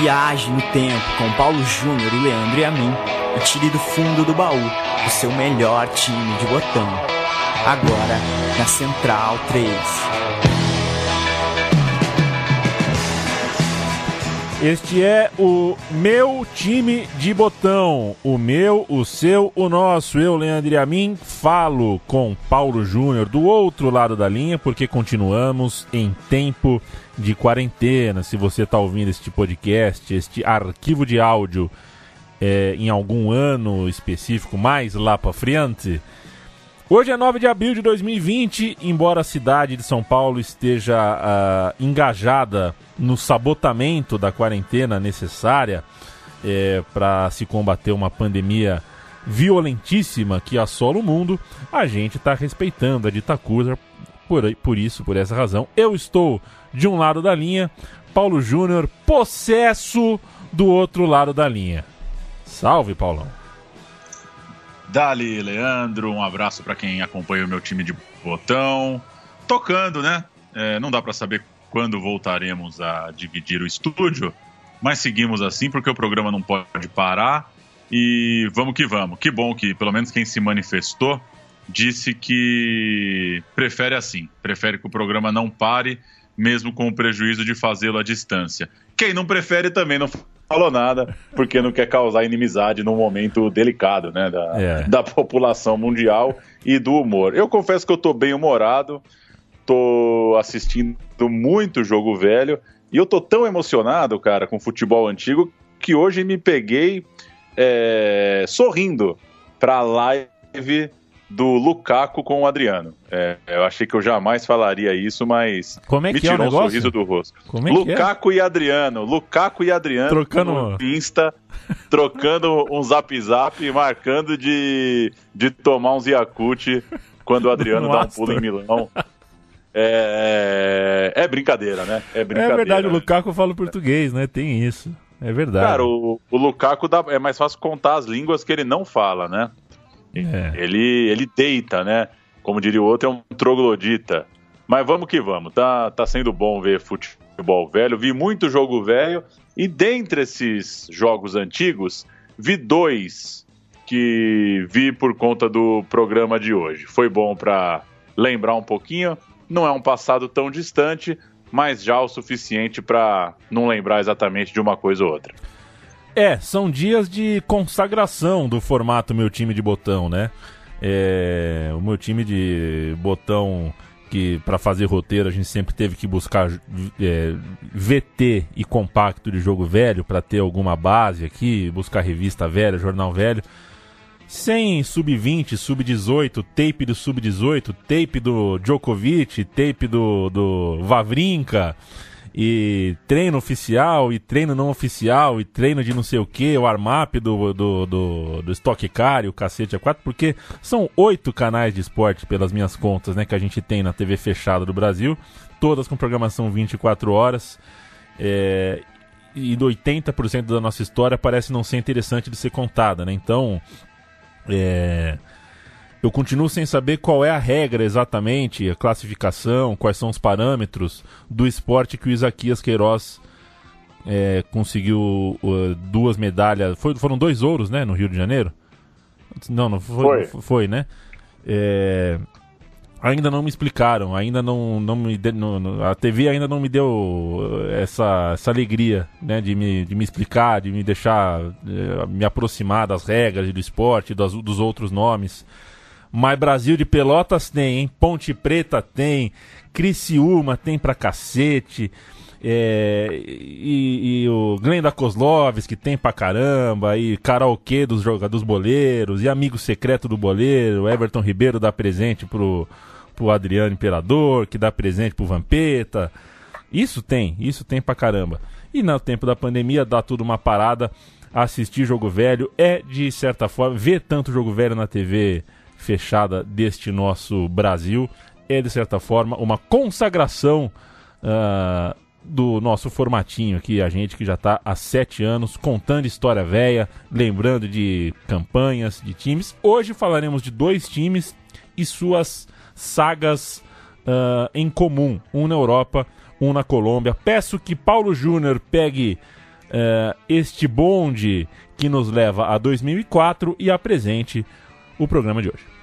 Viaje no tempo com Paulo Júnior e Leandro e a mim e tire do fundo do baú o seu melhor time de botão. Agora na Central 3. Este é o meu time de botão. O meu, o seu, o nosso. Eu, Leandro mim, falo com Paulo Júnior do outro lado da linha, porque continuamos em tempo de quarentena. Se você está ouvindo este podcast, este arquivo de áudio é, em algum ano específico, mais lá para frente. Hoje é 9 de abril de 2020, embora a cidade de São Paulo esteja uh, engajada no sabotamento da quarentena necessária é, para se combater uma pandemia violentíssima que assola o mundo, a gente está respeitando a ditacura por, por isso, por essa razão. Eu estou de um lado da linha, Paulo Júnior, possesso do outro lado da linha. Salve, Paulão. Dali, Leandro, um abraço para quem acompanha o meu time de botão. Tocando, né? É, não dá para saber quando voltaremos a dividir o estúdio, mas seguimos assim porque o programa não pode parar e vamos que vamos. Que bom que pelo menos quem se manifestou disse que prefere assim, prefere que o programa não pare, mesmo com o prejuízo de fazê-lo à distância. Quem não prefere também não falou nada, porque não quer causar inimizade num momento delicado, né, da, é. da população mundial e do humor. Eu confesso que eu tô bem humorado, tô assistindo muito jogo velho e eu tô tão emocionado, cara, com futebol antigo que hoje me peguei é, sorrindo pra live do Lukaku com o Adriano. É, eu achei que eu jamais falaria isso, mas Como é me que tirou é um sorriso do rosto. Como é Lukaku é? e Adriano, Lukaku e Adriano trocando Insta, trocando um zap zap, marcando de, de tomar uns Yakut quando o Adriano dá um pulo em Milão. É, é, é, brincadeira, né? É, brincadeira, é verdade, o Lukaku fala português, né? Tem isso. É verdade. Cara, o, o Lukaku dá, é mais fácil contar as línguas que ele não fala, né? É. Ele, ele deita, né? Como diria o outro, é um troglodita. Mas vamos que vamos, tá, tá sendo bom ver futebol velho. Vi muito jogo velho e dentre esses jogos antigos, vi dois que vi por conta do programa de hoje. Foi bom para lembrar um pouquinho. Não é um passado tão distante, mas já o suficiente para não lembrar exatamente de uma coisa ou outra. É, são dias de consagração do formato meu time de botão, né? É, o meu time de botão que para fazer roteiro a gente sempre teve que buscar é, VT e compacto de jogo velho para ter alguma base aqui, buscar revista velha, jornal velho. Sem sub-20, sub-18, tape do sub-18, tape do Djokovic, tape do, do Vavrinka e treino oficial, e treino não oficial, e treino de não sei o que, o armap do, do, do, do Stock Car e o cacete A4, porque são oito canais de esporte, pelas minhas contas, né, que a gente tem na TV fechada do Brasil, todas com programação 24 horas, é, e 80% da nossa história parece não ser interessante de ser contada, né, então... É, eu continuo sem saber qual é a regra exatamente, a classificação, quais são os parâmetros do esporte que o Isaquias Queiroz é, conseguiu uh, duas medalhas. Foi, foram dois ouros, né, no Rio de Janeiro? Não, não foi. Foi, foi né? É, ainda não me explicaram, ainda não, não me de, não, a TV ainda não me deu uh, essa, essa alegria, né, de me, de me explicar, de me deixar uh, me aproximar das regras do esporte, dos, dos outros nomes. Mas Brasil de Pelotas tem, hein? Ponte Preta tem, Criciúma tem pra cacete. É, e, e, o Glenda Kozlovski tem pra caramba, e karaokê dos jogadores boleiros, e amigo secreto do boleiro, Everton Ribeiro dá presente pro, pro Adriano Imperador, que dá presente pro Vampeta. Isso tem, isso tem pra caramba. E no tempo da pandemia dá tudo uma parada, assistir jogo velho é de certa forma, ver tanto jogo velho na TV fechada deste nosso Brasil. É, de certa forma, uma consagração uh, do nosso formatinho aqui, a gente que já está há sete anos contando história velha, lembrando de campanhas, de times. Hoje falaremos de dois times e suas sagas uh, em comum, um na Europa, um na Colômbia. Peço que Paulo Júnior pegue é, este bonde que nos leva a 2004 e apresente o programa de hoje.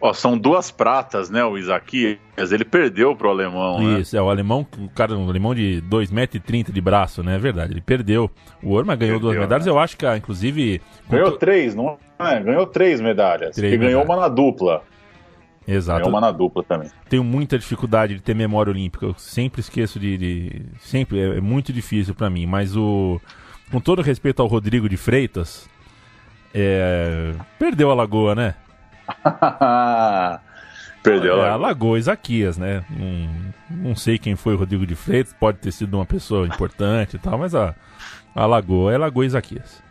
Ó, são duas pratas, né? O Isaquias, ele perdeu pro alemão. Né? Isso, né? é o alemão, o cara, um alemão de 2,30m de braço, né? É verdade, ele perdeu o ouro, mas ganhou perdeu, duas medalhas. Né? Eu acho que, ah, inclusive. Ganhou três, não é? Ganhou três medalhas. Três e ganhou uma na dupla. Exato. Ganhou uma na dupla também. Tenho muita dificuldade de ter memória olímpica. Eu sempre esqueço de. de sempre, é, é muito difícil para mim. Mas o. Com todo respeito ao Rodrigo de Freitas, é, perdeu a lagoa, né? Perdeu é, a Lagoa Isaquias, né? Não, não sei quem foi o Rodrigo de Freitas, pode ter sido uma pessoa importante e tal, mas a, a Lagoa é Lagoa Isaquias.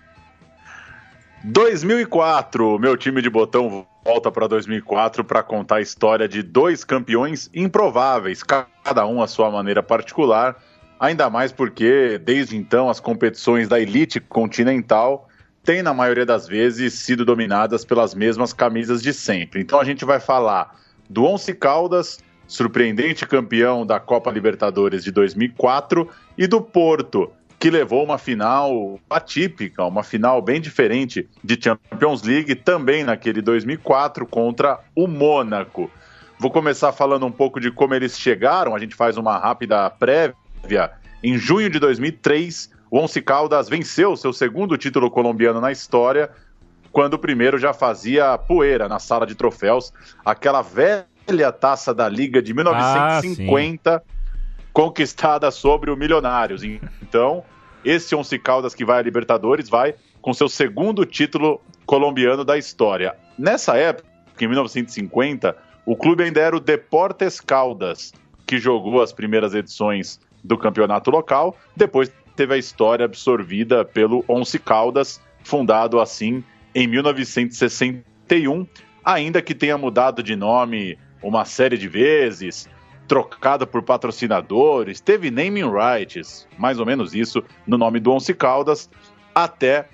2004, meu time de botão volta para 2004 para contar a história de dois campeões improváveis, cada um à sua maneira particular, ainda mais porque desde então as competições da elite continental têm, na maioria das vezes, sido dominadas pelas mesmas camisas de sempre. Então a gente vai falar do Once Caldas, surpreendente campeão da Copa Libertadores de 2004, e do Porto, que levou uma final atípica, uma final bem diferente de Champions League, também naquele 2004 contra o Mônaco. Vou começar falando um pouco de como eles chegaram, a gente faz uma rápida prévia. Em junho de 2003, o Once Caldas venceu seu segundo título colombiano na história, quando o primeiro já fazia poeira na sala de troféus, aquela velha taça da Liga de 1950, ah, conquistada sobre o Milionários. Então, esse Once Caldas que vai a Libertadores vai com seu segundo título colombiano da história. Nessa época, em 1950, o clube ainda era o Deportes Caldas, que jogou as primeiras edições do campeonato local, depois teve a história absorvida pelo Once Caldas, fundado assim em 1961, ainda que tenha mudado de nome uma série de vezes, trocado por patrocinadores, teve naming rights, mais ou menos isso, no nome do Once Caldas, até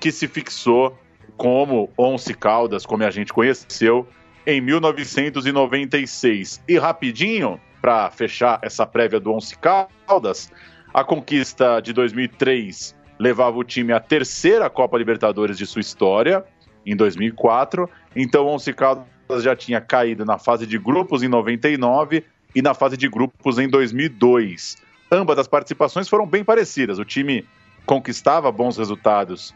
que se fixou como Once Caldas, como a gente conheceu, em 1996. E rapidinho, para fechar essa prévia do Once Caldas, a conquista de 2003 levava o time à terceira Copa Libertadores de sua história, em 2004. Então, o Once Caldas já tinha caído na fase de grupos em 99 e na fase de grupos em 2002. Ambas as participações foram bem parecidas. O time conquistava bons resultados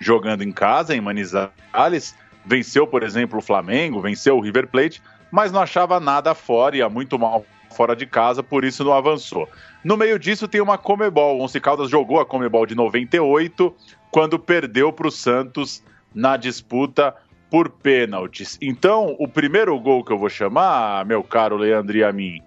jogando em casa, em Manizales, venceu, por exemplo, o Flamengo, venceu o River Plate, mas não achava nada fora, ia muito mal fora de casa, por isso não avançou. No meio disso tem uma Comebol. O Once Caldas jogou a Comebol de 98, quando perdeu para o Santos na disputa por pênaltis. Então, o primeiro gol que eu vou chamar, meu caro Leandro e a mim,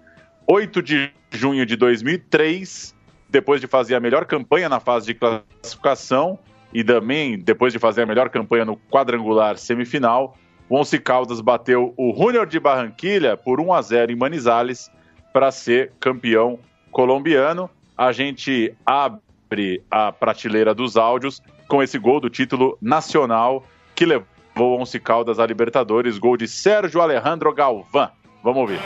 8 de junho de 2003, depois de fazer a melhor campanha na fase de classificação e também depois de fazer a melhor campanha no quadrangular semifinal, o Once Caldas bateu o Junior de Barranquilha por 1 a 0 em Manizales para ser campeão colombiano. A gente abre a prateleira dos áudios com esse gol do título nacional que levou Once Caldas a Libertadores, gol de Sérgio Alejandro Galván. Vamos ouvir.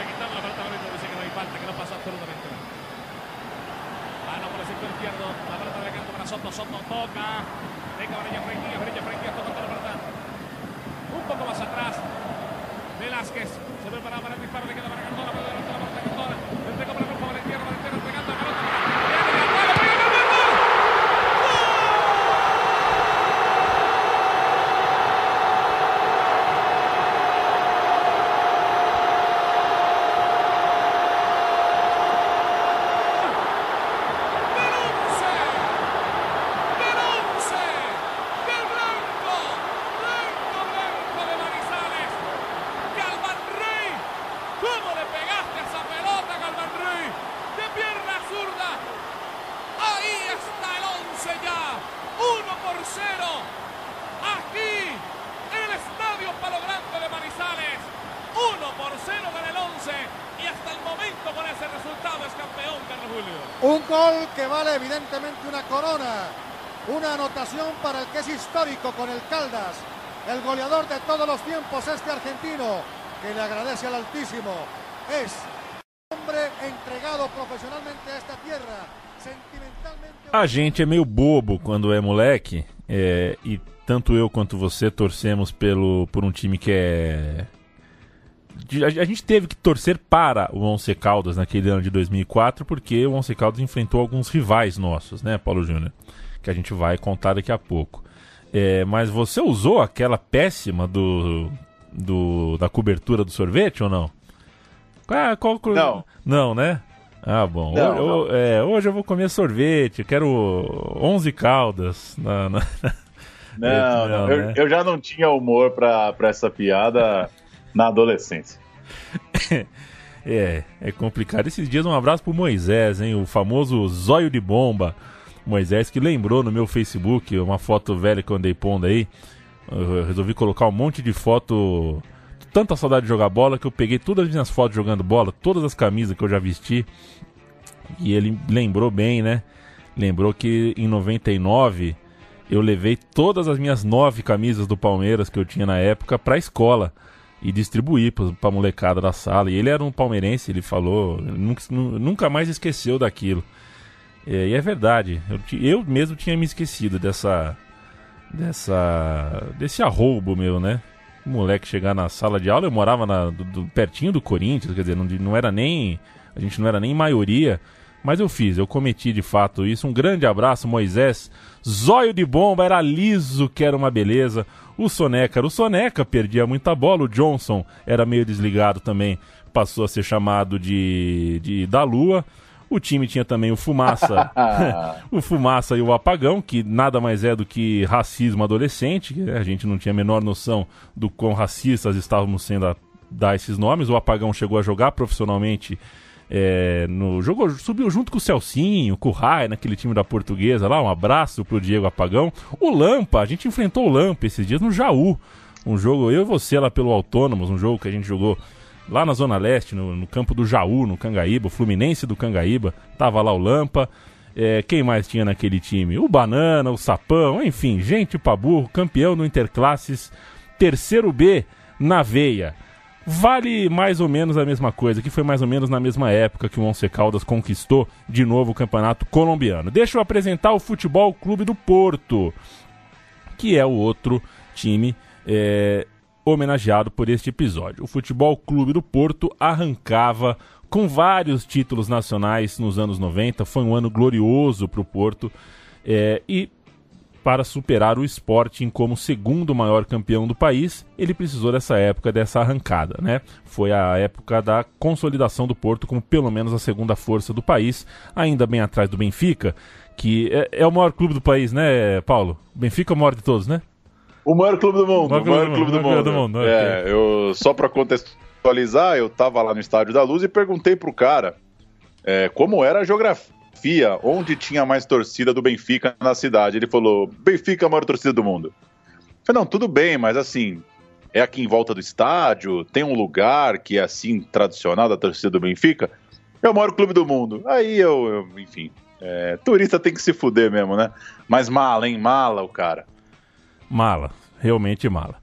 Evidentemente una corona, una anotación para el que es histórico con el Caldas, el goleador de todos los tiempos, este argentino, que le agradece al Altísimo. Es hombre entregado profesionalmente a esta tierra, A gente é meio bobo quando é moleque, é, e tanto eu quanto você torcemos pelo, por um time que é. A gente teve que torcer para o Once Caldas naquele ano de 2004, porque o Once Caldas enfrentou alguns rivais nossos, né, Paulo Júnior? Que a gente vai contar daqui a pouco. É, mas você usou aquela péssima do, do da cobertura do sorvete ou não? Ah, qual... Não. Não, né? Ah, bom. Não, hoje, não. É, hoje eu vou comer sorvete, quero 11 caldas. Na, na... Não, não eu, né? eu, já não tinha humor pra essa piada na adolescência. é, é complicado. Esses dias um abraço pro Moisés, hein? O famoso zóio de bomba. Moisés que lembrou no meu Facebook uma foto velha que eu andei pondo aí. Eu resolvi colocar um monte de foto tanta saudade de jogar bola que eu peguei todas as minhas fotos jogando bola, todas as camisas que eu já vesti. E ele lembrou bem, né? Lembrou que em 99 eu levei todas as minhas nove camisas do Palmeiras que eu tinha na época para a escola e distribuí para molecada da sala. E ele era um palmeirense, ele falou, nunca, nunca mais esqueceu daquilo. É, e é verdade, eu, eu mesmo tinha me esquecido dessa, dessa, desse arroubo meu, né? o moleque chegar na sala de aula, eu morava na, do, do, pertinho do Corinthians, quer dizer, não, não era nem. A gente não era nem maioria. Mas eu fiz, eu cometi de fato isso. Um grande abraço, Moisés. Zóio de bomba, era liso, que era uma beleza. O Soneca era o Soneca, perdia muita bola. O Johnson era meio desligado também, passou a ser chamado de, de da Lua. O time tinha também o Fumaça, o Fumaça e o Apagão, que nada mais é do que racismo adolescente. A gente não tinha a menor noção do quão racistas estávamos sendo a dar esses nomes. O Apagão chegou a jogar profissionalmente é, no jogou, subiu junto com o Celcinho, com o Rai, naquele time da Portuguesa lá. Um abraço pro Diego Apagão. O Lampa, a gente enfrentou o Lampa esses dias no Jaú. Um jogo, eu e você lá pelo Autônomos, um jogo que a gente jogou lá na Zona Leste, no, no campo do Jaú, no Cangaíba, o Fluminense do Cangaíba, tava lá o Lampa. É, quem mais tinha naquele time? O Banana, o Sapão, enfim, gente pra burro, campeão no Interclasses, terceiro B na veia. Vale mais ou menos a mesma coisa, que foi mais ou menos na mesma época que o Once Caldas conquistou de novo o campeonato colombiano. Deixa eu apresentar o Futebol Clube do Porto, que é o outro time é, homenageado por este episódio. O Futebol Clube do Porto arrancava com vários títulos nacionais nos anos 90, foi um ano glorioso para o Porto é, e para superar o Sporting como segundo maior campeão do país, ele precisou dessa época, dessa arrancada, né? Foi a época da consolidação do Porto como pelo menos a segunda força do país, ainda bem atrás do Benfica, que é, é o maior clube do país, né, Paulo? Benfica é o maior de todos, né? O maior clube do mundo. O maior, clube, do mundo. Do mundo. É, okay. eu, só para contextualizar, eu tava lá no Estádio da Luz e perguntei pro cara é, como era a geografia, onde tinha mais torcida do Benfica na cidade. Ele falou: Benfica é a maior torcida do mundo. Eu falei, não, tudo bem, mas assim, é aqui em volta do estádio, tem um lugar que é assim tradicional da torcida do Benfica. É o maior clube do mundo. Aí eu, eu enfim, é, turista tem que se fuder mesmo, né? Mas mala, hein? Mala o cara. Mala, realmente mala.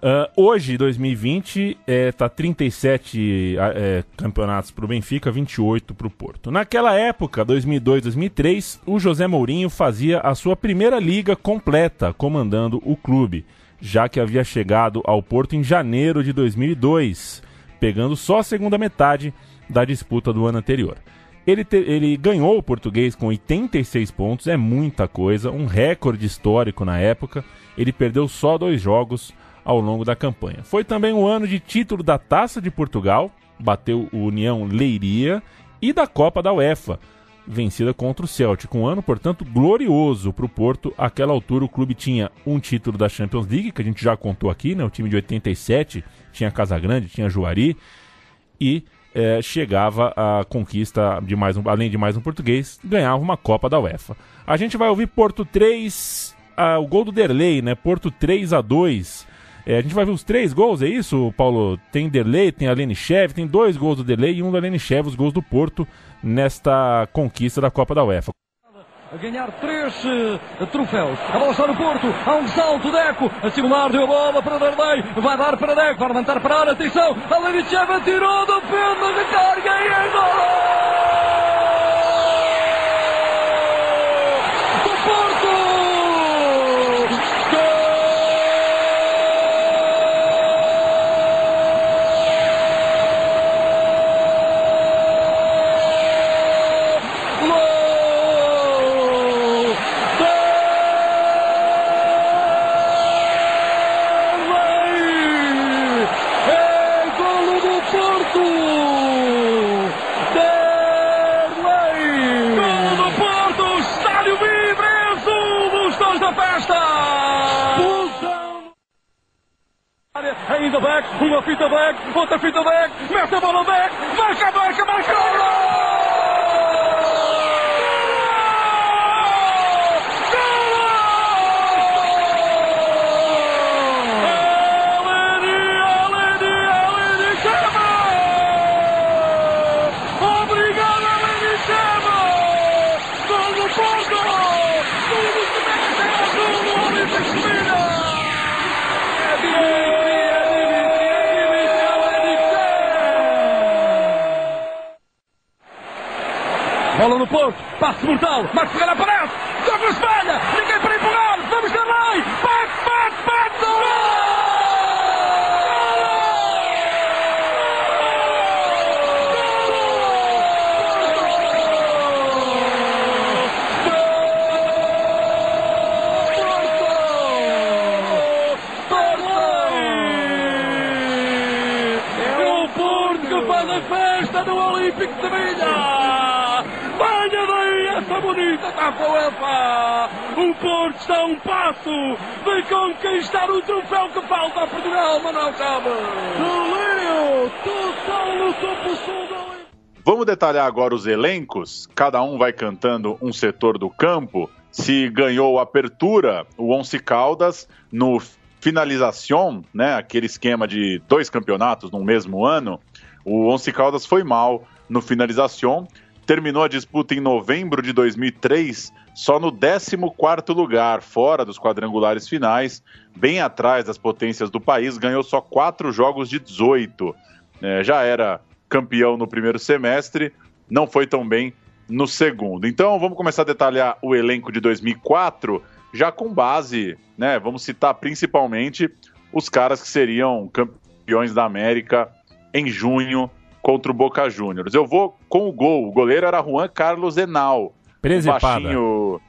Uh, hoje, 2020, é, tá 37 é, campeonatos para o Benfica, 28 para o Porto. Naquela época, 2002, 2003, o José Mourinho fazia a sua primeira liga completa comandando o clube, já que havia chegado ao Porto em janeiro de 2002, pegando só a segunda metade da disputa do ano anterior. Ele, te, ele ganhou o português com 86 pontos, é muita coisa, um recorde histórico na época. Ele perdeu só dois jogos ao longo da campanha. Foi também um ano de título da Taça de Portugal, bateu o União Leiria, e da Copa da UEFA, vencida contra o Celtic. Um ano, portanto, glorioso para o Porto. Àquela altura, o clube tinha um título da Champions League, que a gente já contou aqui, né? O time de 87 tinha Casagrande, tinha Juari, e é, chegava à conquista de mais um, além de mais um português, ganhava uma Copa da UEFA. A gente vai ouvir Porto 3, ah, o gol do Derlei, né? Porto 3 a 2. É, a gente vai ver os três gols, é isso, Paulo? Tem Derlei, tem a Chev, tem dois gols do Derlei e um da Chev, os gols do Porto nesta conquista da Copa da UEFA ganhar três uh, troféus. A bola está no Porto, há um salto, Deco, a simular, deu a bola para Darley, vai dar para Deco, vai levantar para a área, atenção, a Lenicheva tirou do pênalti, recarga e é gol! Vamos detalhar agora os elencos. Cada um vai cantando um setor do campo. Se ganhou a apertura, o Once Caldas no finalização, né, aquele esquema de dois campeonatos no mesmo ano, o Once Caldas foi mal no finalização terminou a disputa em novembro de 2003 só no 14º lugar, fora dos quadrangulares finais, bem atrás das potências do país, ganhou só quatro jogos de 18. É, já era campeão no primeiro semestre, não foi tão bem no segundo. Então vamos começar a detalhar o elenco de 2004, já com base, né? Vamos citar principalmente os caras que seriam campeões da América em junho contra o Boca Juniors. Eu vou com o gol. O goleiro era Juan Carlos Enal. Presepada. Baixinho,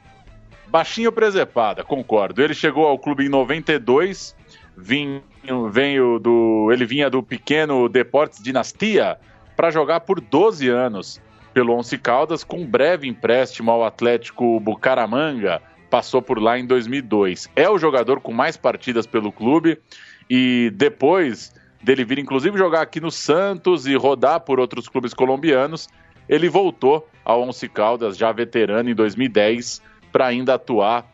baixinho presepada, concordo. Ele chegou ao clube em 92, vinho, veio do, ele vinha do pequeno Deportes Dinastia para jogar por 12 anos pelo Once Caldas, com um breve empréstimo ao Atlético Bucaramanga, passou por lá em 2002. É o jogador com mais partidas pelo clube e depois dele vir inclusive jogar aqui no Santos e rodar por outros clubes colombianos, ele voltou ao Once Caldas, já veterano em 2010, para ainda atuar.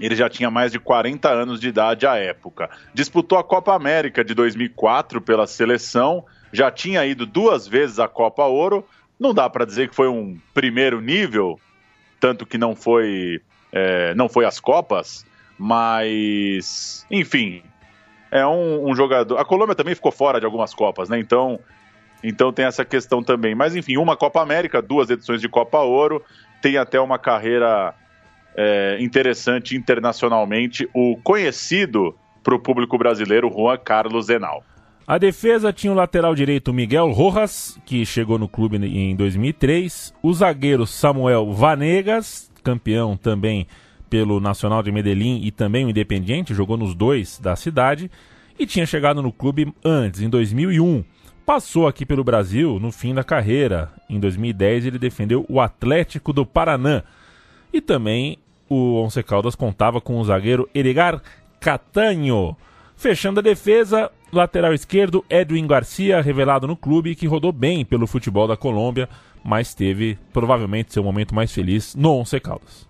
Ele já tinha mais de 40 anos de idade à época. Disputou a Copa América de 2004 pela seleção, já tinha ido duas vezes à Copa Ouro. Não dá para dizer que foi um primeiro nível, tanto que não foi, é, não foi às Copas, mas enfim, é um, um, jogador. A Colômbia também ficou fora de algumas Copas, né? Então, então tem essa questão também. Mas enfim, uma Copa América, duas edições de Copa Ouro, tem até uma carreira é, interessante internacionalmente. O conhecido para o público brasileiro, Juan Carlos Zenal. A defesa tinha o lateral direito Miguel Rojas, que chegou no clube em 2003. O zagueiro Samuel Vanegas, campeão também pelo Nacional de Medellín e também o Independiente, jogou nos dois da cidade e tinha chegado no clube antes, em 2001. Passou aqui pelo Brasil no fim da carreira. Em 2010 ele defendeu o Atlético do Paraná. E também o Once Caldas contava com o zagueiro Erigar Catanho. Fechando a defesa, lateral esquerdo Edwin Garcia, revelado no clube, que rodou bem pelo futebol da Colômbia, mas teve provavelmente seu momento mais feliz no Once Caldas.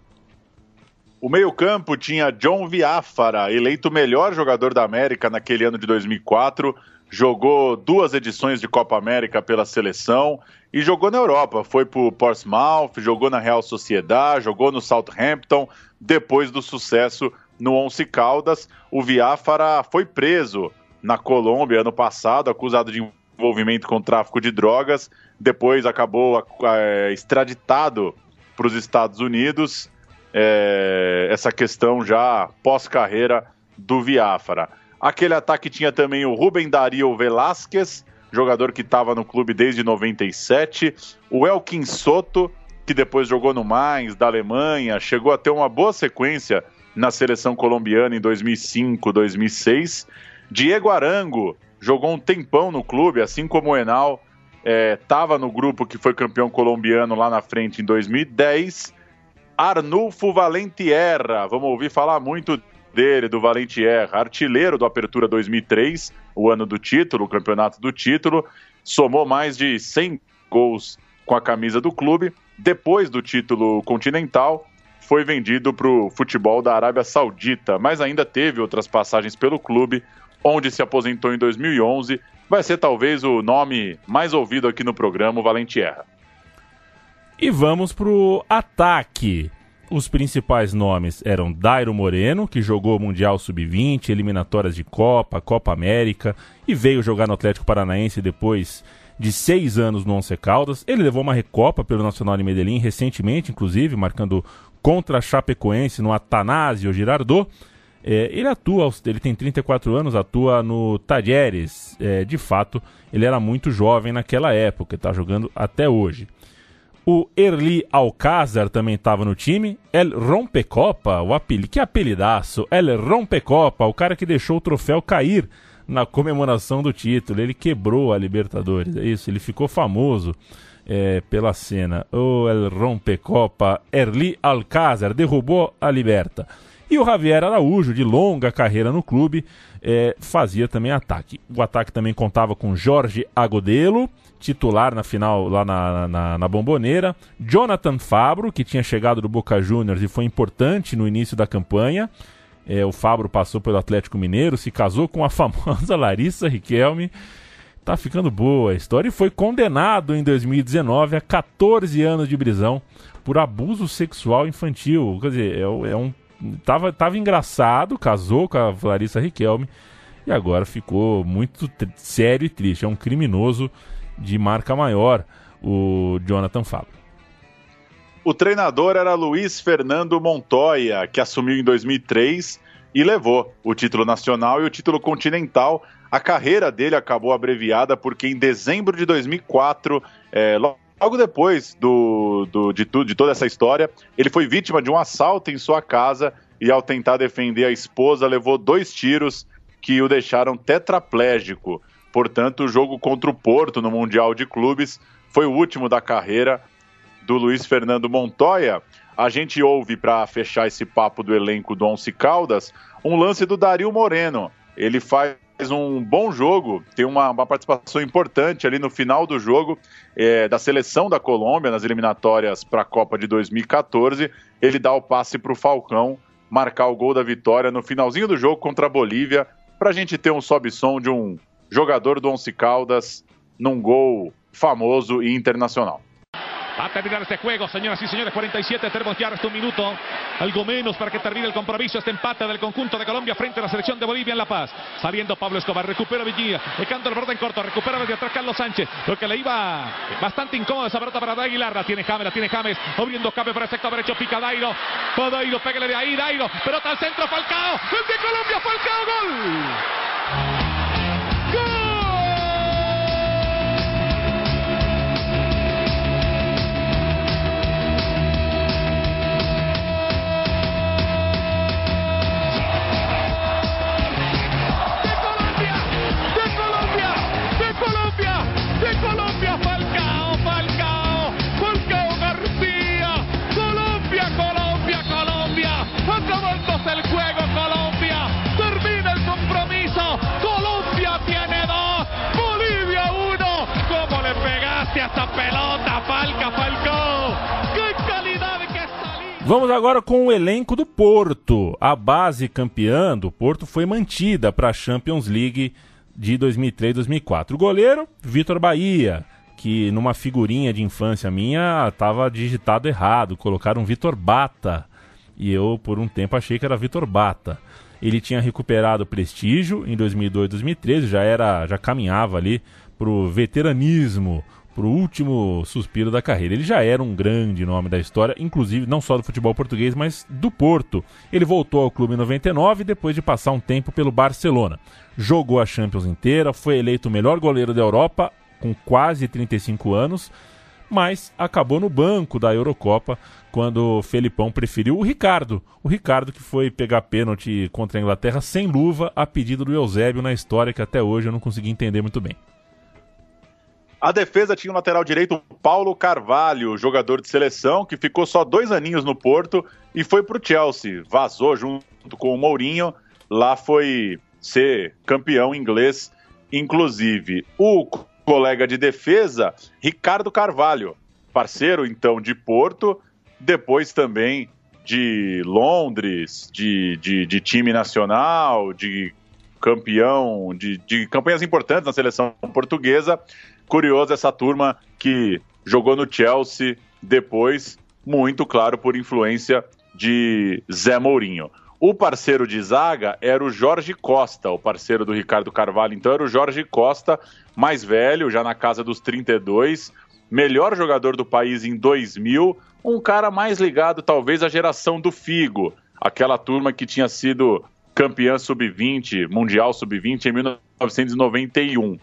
O meio-campo tinha John Viafara, eleito melhor jogador da América naquele ano de 2004. Jogou duas edições de Copa América pela seleção e jogou na Europa. Foi para o Portsmouth, jogou na Real Sociedade, jogou no Southampton. Depois do sucesso no Once Caldas, o Viafara foi preso na Colômbia ano passado, acusado de envolvimento com tráfico de drogas. Depois acabou é, extraditado para os Estados Unidos é, essa questão já pós-carreira do Viáfara. Aquele ataque tinha também o Rubem Dario Velasquez, jogador que estava no clube desde 97, o Elkin Soto, que depois jogou no Mainz, da Alemanha, chegou a ter uma boa sequência na seleção colombiana em 2005, 2006. Diego Arango jogou um tempão no clube, assim como o Enal estava é, no grupo que foi campeão colombiano lá na frente em 2010. Arnulfo Valentierra. Vamos ouvir falar muito dele, do Valentier, artilheiro do Apertura 2003, o ano do título, o campeonato do título, somou mais de 100 gols com a camisa do clube. Depois do título continental, foi vendido para o futebol da Arábia Saudita, mas ainda teve outras passagens pelo clube, onde se aposentou em 2011. Vai ser talvez o nome mais ouvido aqui no programa, o Valentierra. E vamos para o ataque. Os principais nomes eram Dairo Moreno, que jogou Mundial Sub-20, eliminatórias de Copa, Copa América e veio jogar no Atlético Paranaense depois de seis anos no Once Caldas. Ele levou uma recopa pelo Nacional de Medellín recentemente, inclusive, marcando contra a Chapecoense no Atanásio Girardot. É, ele atua, ele tem 34 anos, atua no Tajeres. É, de fato, ele era muito jovem naquela época, está jogando até hoje. O Erli Alcázar também estava no time. El Rompecopa, o apelido, que apelidaço. El Rompecopa, o cara que deixou o troféu cair na comemoração do título. Ele quebrou a Libertadores, é isso. Ele ficou famoso é, pela cena. O El Rompecopa, Erli Alcázar, derrubou a Liberta. E o Javier Araújo, de longa carreira no clube, é, fazia também ataque. O ataque também contava com Jorge Agodelo titular na final lá na, na, na Bomboneira. Jonathan Fabro, que tinha chegado do Boca Juniors e foi importante no início da campanha. É, o Fabro passou pelo Atlético Mineiro, se casou com a famosa Larissa Riquelme. Tá ficando boa a história e foi condenado em 2019 a 14 anos de prisão por abuso sexual infantil. Quer dizer, é, é um. Tava, tava engraçado, casou com a Larissa Riquelme e agora ficou muito sério e triste. É um criminoso de marca maior, o Jonathan Fabro. O treinador era Luiz Fernando Montoya, que assumiu em 2003 e levou o título nacional e o título continental. A carreira dele acabou abreviada porque em dezembro de 2004, é, logo depois do, do, de, tudo, de toda essa história, ele foi vítima de um assalto em sua casa e, ao tentar defender a esposa, levou dois tiros que o deixaram tetraplégico. Portanto, o jogo contra o Porto no Mundial de Clubes foi o último da carreira do Luiz Fernando Montoya. A gente ouve, para fechar esse papo do elenco do Once Caldas, um lance do Dario Moreno. Ele faz um bom jogo, tem uma, uma participação importante ali no final do jogo é, da seleção da Colômbia nas eliminatórias para a Copa de 2014. Ele dá o passe para o Falcão marcar o gol da vitória no finalzinho do jogo contra a Bolívia, para a gente ter um sobe-som de um jogador do Once Caldas, num gol famoso e internacional. A terminar este juego, señoras y señores, 47, tenemos ya hasta un minuto, algo menos para que termine el compromiso, este empate del conjunto de Colombia frente a la selección de Bolivia en La Paz. Saliendo Pablo Escobar, recupera Villía, dejando el borde en corto, recupera desde atrás Carlos Sánchez, lo que le iba bastante incómodo esa pelota para Aguilar, la tiene James, la tiene James, abriendo cabe para el sector derecho, pica Dairo, Dairo, pégale de ahí, Dairo, pelota al centro, Falcao, el de Colombia, Falcao, gol. Falcão. Que qualidade que esta Vamos agora com o elenco do Porto. A base campeã do Porto foi mantida para a Champions League de 2003-2004. O goleiro, Vitor Bahia, que numa figurinha de infância minha estava digitado errado, colocaram Vitor Bata. E eu, por um tempo, achei que era Vitor Bata. Ele tinha recuperado prestígio em 2002, 2013, já era, já caminhava ali pro veteranismo, pro último suspiro da carreira. Ele já era um grande nome da história, inclusive não só do futebol português, mas do Porto. Ele voltou ao clube em 99 depois de passar um tempo pelo Barcelona. Jogou a Champions inteira, foi eleito o melhor goleiro da Europa com quase 35 anos, mas acabou no banco da Eurocopa quando o Felipão preferiu o Ricardo. O Ricardo que foi pegar pênalti contra a Inglaterra sem luva a pedido do Eusébio na história que até hoje eu não consegui entender muito bem. A defesa tinha o lateral direito Paulo Carvalho, jogador de seleção, que ficou só dois aninhos no Porto e foi para o Chelsea. Vazou junto com o Mourinho. Lá foi ser campeão inglês, inclusive. O colega de defesa, Ricardo Carvalho, parceiro então de Porto, depois também de Londres, de, de, de time nacional, de campeão, de, de campanhas importantes na seleção portuguesa. Curioso essa turma que jogou no Chelsea depois, muito claro por influência de Zé Mourinho. O parceiro de zaga era o Jorge Costa, o parceiro do Ricardo Carvalho. Então era o Jorge Costa, mais velho, já na casa dos 32, melhor jogador do país em 2000, um cara mais ligado talvez à geração do Figo, aquela turma que tinha sido campeã sub-20, mundial sub-20 em 1991.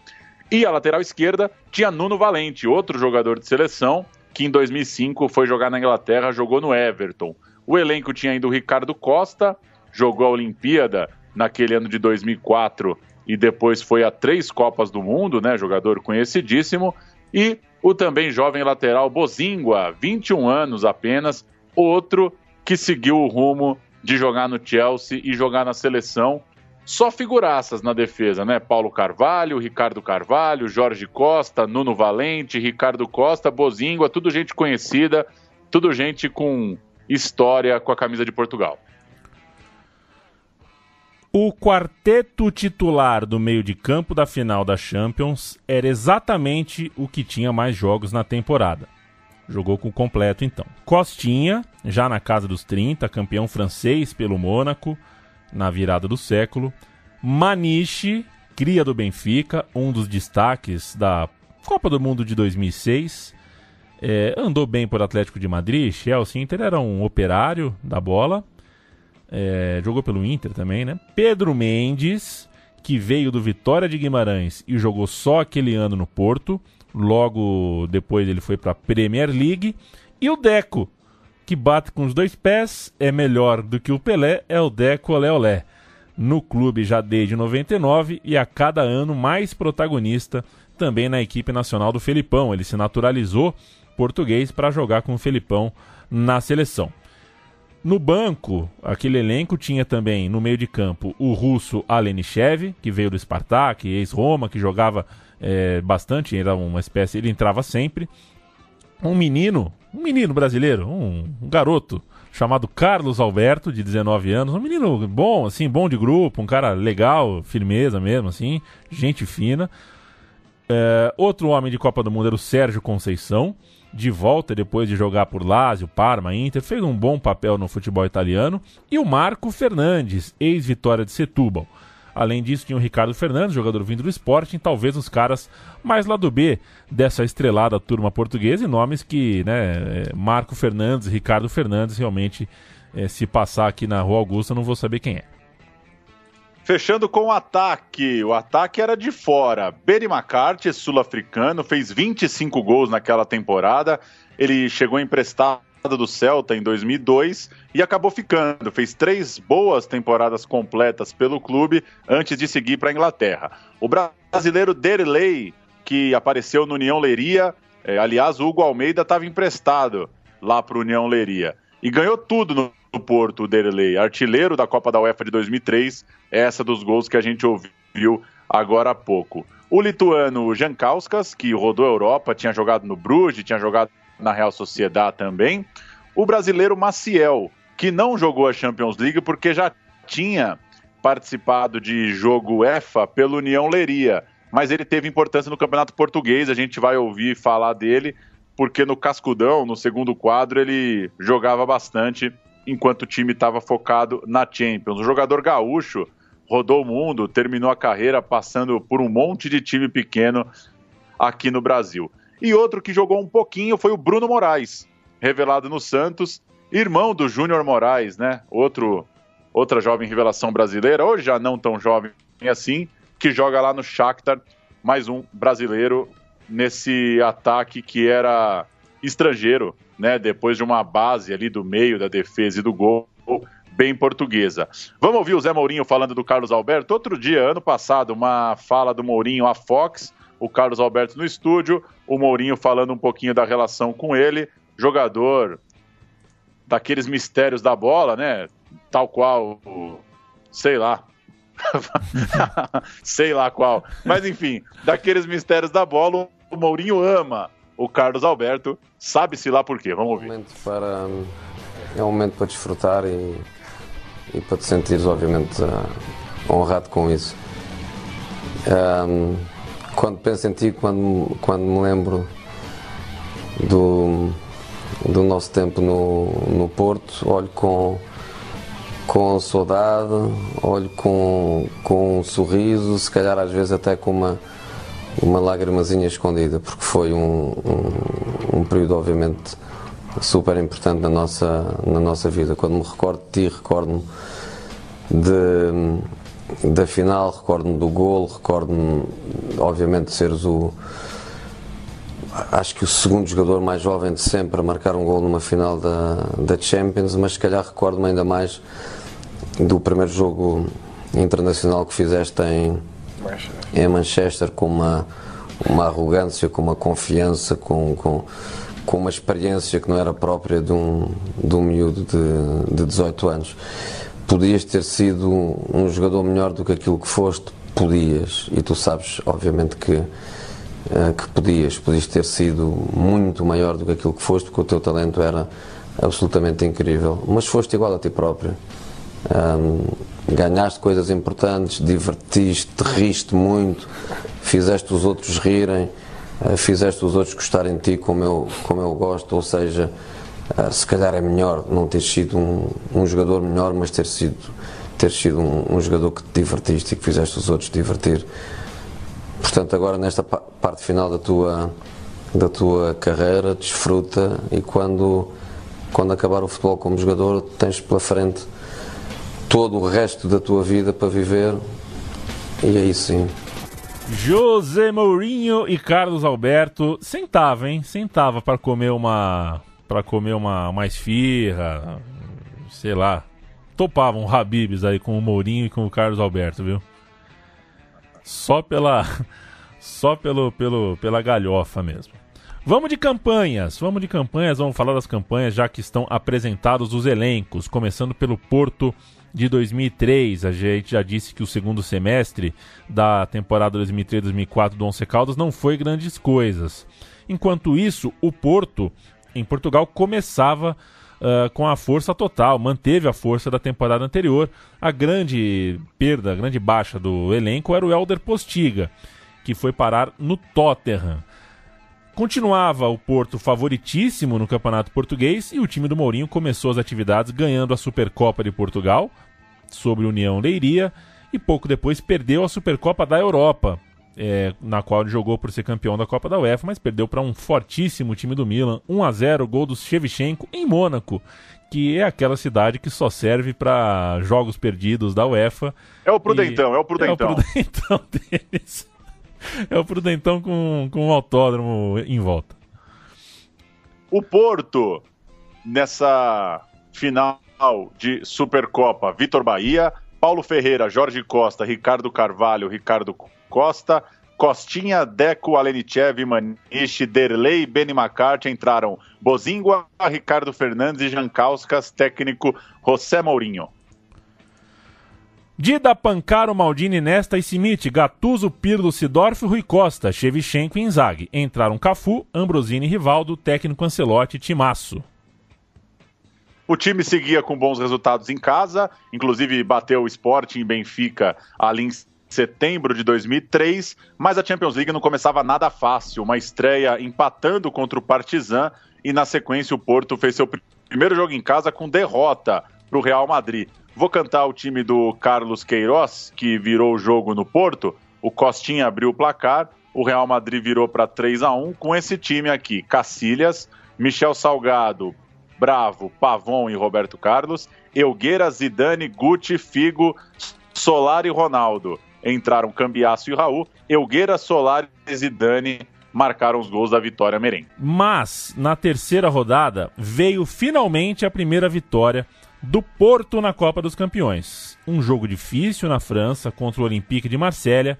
E a lateral esquerda tinha Nuno Valente, outro jogador de seleção, que em 2005 foi jogar na Inglaterra, jogou no Everton. O elenco tinha ainda o Ricardo Costa, jogou a Olimpíada naquele ano de 2004 e depois foi a três Copas do Mundo, né, jogador conhecidíssimo, e o também jovem lateral Bozingua, 21 anos apenas, outro que seguiu o rumo de jogar no Chelsea e jogar na seleção. Só figuraças na defesa, né? Paulo Carvalho, Ricardo Carvalho, Jorge Costa, Nuno Valente, Ricardo Costa, Bozingua, tudo gente conhecida, tudo gente com história com a camisa de Portugal. O quarteto titular do meio de campo da final da Champions era exatamente o que tinha mais jogos na temporada. Jogou com completo então. Costinha, já na casa dos 30, campeão francês pelo Mônaco na virada do século. Maniche, cria do Benfica, um dos destaques da Copa do Mundo de 2006. É, andou bem por Atlético de Madrid, Chelsea, Inter era um operário da bola. É, jogou pelo Inter também, né? Pedro Mendes, que veio do Vitória de Guimarães e jogou só aquele ano no Porto. Logo depois ele foi para a Premier League. E o Deco, que bate com os dois pés, é melhor do que o Pelé, é o Deco Olé. No clube já desde 99 e a cada ano mais protagonista também na equipe nacional do Felipão. Ele se naturalizou português para jogar com o Felipão na seleção. No banco, aquele elenco tinha também no meio de campo o russo Alenichev, que veio do Spartak, ex-Roma, que jogava é, bastante, era uma espécie, ele entrava sempre. Um menino, um menino brasileiro, um, um, garoto chamado Carlos Alberto, de 19 anos, um menino bom, assim, bom de grupo, um cara legal, firmeza mesmo, assim, gente fina. É, outro homem de Copa do Mundo era o Sérgio Conceição, de volta depois de jogar por Lazio, Parma, Inter, fez um bom papel no futebol italiano. E o Marco Fernandes, ex-vitória de Setúbal. Além disso, tinha o Ricardo Fernandes, jogador vindo do Sporting, talvez os caras mais lá do B dessa estrelada turma portuguesa e nomes que, né, é, Marco Fernandes, Ricardo Fernandes, realmente, é, se passar aqui na Rua Augusta, não vou saber quem é. Fechando com o ataque. O ataque era de fora. Beri McCarthy, sul-africano, fez 25 gols naquela temporada. Ele chegou emprestado do Celta em 2002 e acabou ficando. Fez três boas temporadas completas pelo clube antes de seguir para a Inglaterra. O brasileiro Derley, que apareceu no União Leiria, é, aliás, o Hugo Almeida estava emprestado lá para o União Leiria e ganhou tudo no, Porto, o Derley, artilheiro da Copa da UEFA de 2003, essa dos gols que a gente ouviu agora há pouco. O lituano Jankauskas, que rodou a Europa, tinha jogado no Bruges, tinha jogado na Real Sociedade também. O brasileiro Maciel, que não jogou a Champions League porque já tinha participado de jogo EFA pelo União Leria, mas ele teve importância no Campeonato Português, a gente vai ouvir falar dele, porque no Cascudão, no segundo quadro, ele jogava bastante enquanto o time estava focado na Champions. O jogador gaúcho rodou o mundo, terminou a carreira passando por um monte de time pequeno aqui no Brasil. E outro que jogou um pouquinho foi o Bruno Moraes, revelado no Santos, irmão do Júnior Moraes, né? Outro, outra jovem revelação brasileira, hoje já não tão jovem assim, que joga lá no Shakhtar, mais um brasileiro nesse ataque que era estrangeiro, né? Depois de uma base ali do meio da defesa e do gol bem portuguesa. Vamos ouvir o Zé Mourinho falando do Carlos Alberto. Outro dia, ano passado, uma fala do Mourinho à Fox, o Carlos Alberto no estúdio, o Mourinho falando um pouquinho da relação com ele, jogador daqueles mistérios da bola, né? Tal qual, sei lá, sei lá qual. Mas enfim, daqueles mistérios da bola, o Mourinho ama o Carlos Alberto, sabe-se lá por quê. Vamos ouvir. É um momento para, é um momento para desfrutar e, e para te sentires, obviamente, uh, honrado com isso. Um, quando penso em ti, quando, quando me lembro do, do nosso tempo no, no Porto, olho com, com saudade, olho com, com um sorriso, se calhar às vezes até com uma, uma lágrimazinha escondida, porque foi um, um, um período obviamente super importante na nossa, na nossa vida. Quando me recordo de ti, recordo-me de da final, recordo-me do gol, recordo-me, obviamente, de seres o. Acho que o segundo jogador mais jovem de sempre a marcar um gol numa final da, da Champions, mas se calhar recordo-me ainda mais do primeiro jogo internacional que fizeste em, em Manchester com uma, uma arrogância, com uma confiança, com, com, com uma experiência que não era própria de um, de um miúdo de, de 18 anos podias ter sido um jogador melhor do que aquilo que foste, podias, e tu sabes, obviamente, que, uh, que podias, podias ter sido muito maior do que aquilo que foste, porque o teu talento era absolutamente incrível, mas foste igual a ti próprio. Um, ganhaste coisas importantes, divertiste, riste muito, fizeste os outros rirem, uh, fizeste os outros gostarem de ti como eu, como eu gosto, ou seja, se calhar é melhor não ter sido um, um jogador melhor, mas ter sido, ter sido um, um, jogador que te divertiste e que fizeste os outros divertir. Portanto, agora nesta pa parte final da tua, da tua carreira, desfruta e quando, quando acabar o futebol como jogador, tens pela frente todo o resto da tua vida para viver e aí sim. José Mourinho e Carlos Alberto sentava, hein? Sentava para comer uma para comer uma, uma esfirra, sei lá. Topavam Habibs aí com o Mourinho e com o Carlos Alberto, viu? Só pela só pelo, pelo pela galhofa mesmo. Vamos de campanhas, vamos de campanhas, vamos falar das campanhas já que estão apresentados os elencos, começando pelo Porto de 2003. A gente já disse que o segundo semestre da temporada 2003-2004 do Once Caldas não foi grandes coisas. Enquanto isso, o Porto em Portugal começava uh, com a força total, manteve a força da temporada anterior. A grande perda, a grande baixa do elenco era o Elder Postiga, que foi parar no Tottenham. Continuava o Porto favoritíssimo no Campeonato Português e o time do Mourinho começou as atividades ganhando a Supercopa de Portugal sobre União Leiria e pouco depois perdeu a Supercopa da Europa é, na qual ele jogou por ser campeão da Copa da UEFA, mas perdeu para um fortíssimo time do Milan, 1 a 0 gol do Shevchenko em Mônaco, que é aquela cidade que só serve para jogos perdidos da UEFA. É o Prudentão, é o Prudentão. É o Prudentão deles. É o Prudentão com, com um autódromo em volta. O Porto, nessa final de Supercopa, Vitor Bahia, Paulo Ferreira, Jorge Costa, Ricardo Carvalho, Ricardo Costa, Costinha, Deco, Alenichev, Maniche, Derlei e Benny McCarthy entraram Bozingua, Ricardo Fernandes e Jankauskas, técnico José Mourinho. Dida, Pancaro, Maldini, Nesta e Simite, Gattuso, Pirlo, Sidorf, Rui Costa, Shevchenko e Inzaghi. Entraram Cafu, Ambrosini, Rivaldo, técnico Ancelotti e Timaço. O time seguia com bons resultados em casa, inclusive bateu o Sporting em Benfica ali em setembro de 2003, mas a Champions League não começava nada fácil. Uma estreia empatando contra o Partizan e na sequência o Porto fez seu primeiro jogo em casa com derrota para o Real Madrid. Vou cantar o time do Carlos Queiroz, que virou o jogo no Porto. O Costinha abriu o placar, o Real Madrid virou para 3 a 1 com esse time aqui: Cacilhas, Michel Salgado, Bravo, Pavon e Roberto Carlos, Elgueira, Zidane, Guti, Figo, Solar e Ronaldo entraram Cambiaço e Raul, Elgueira, Solar e Zidane marcaram os gols da vitória merengue. Mas, na terceira rodada, veio finalmente a primeira vitória do Porto na Copa dos Campeões. Um jogo difícil na França contra o Olympique de Marselha,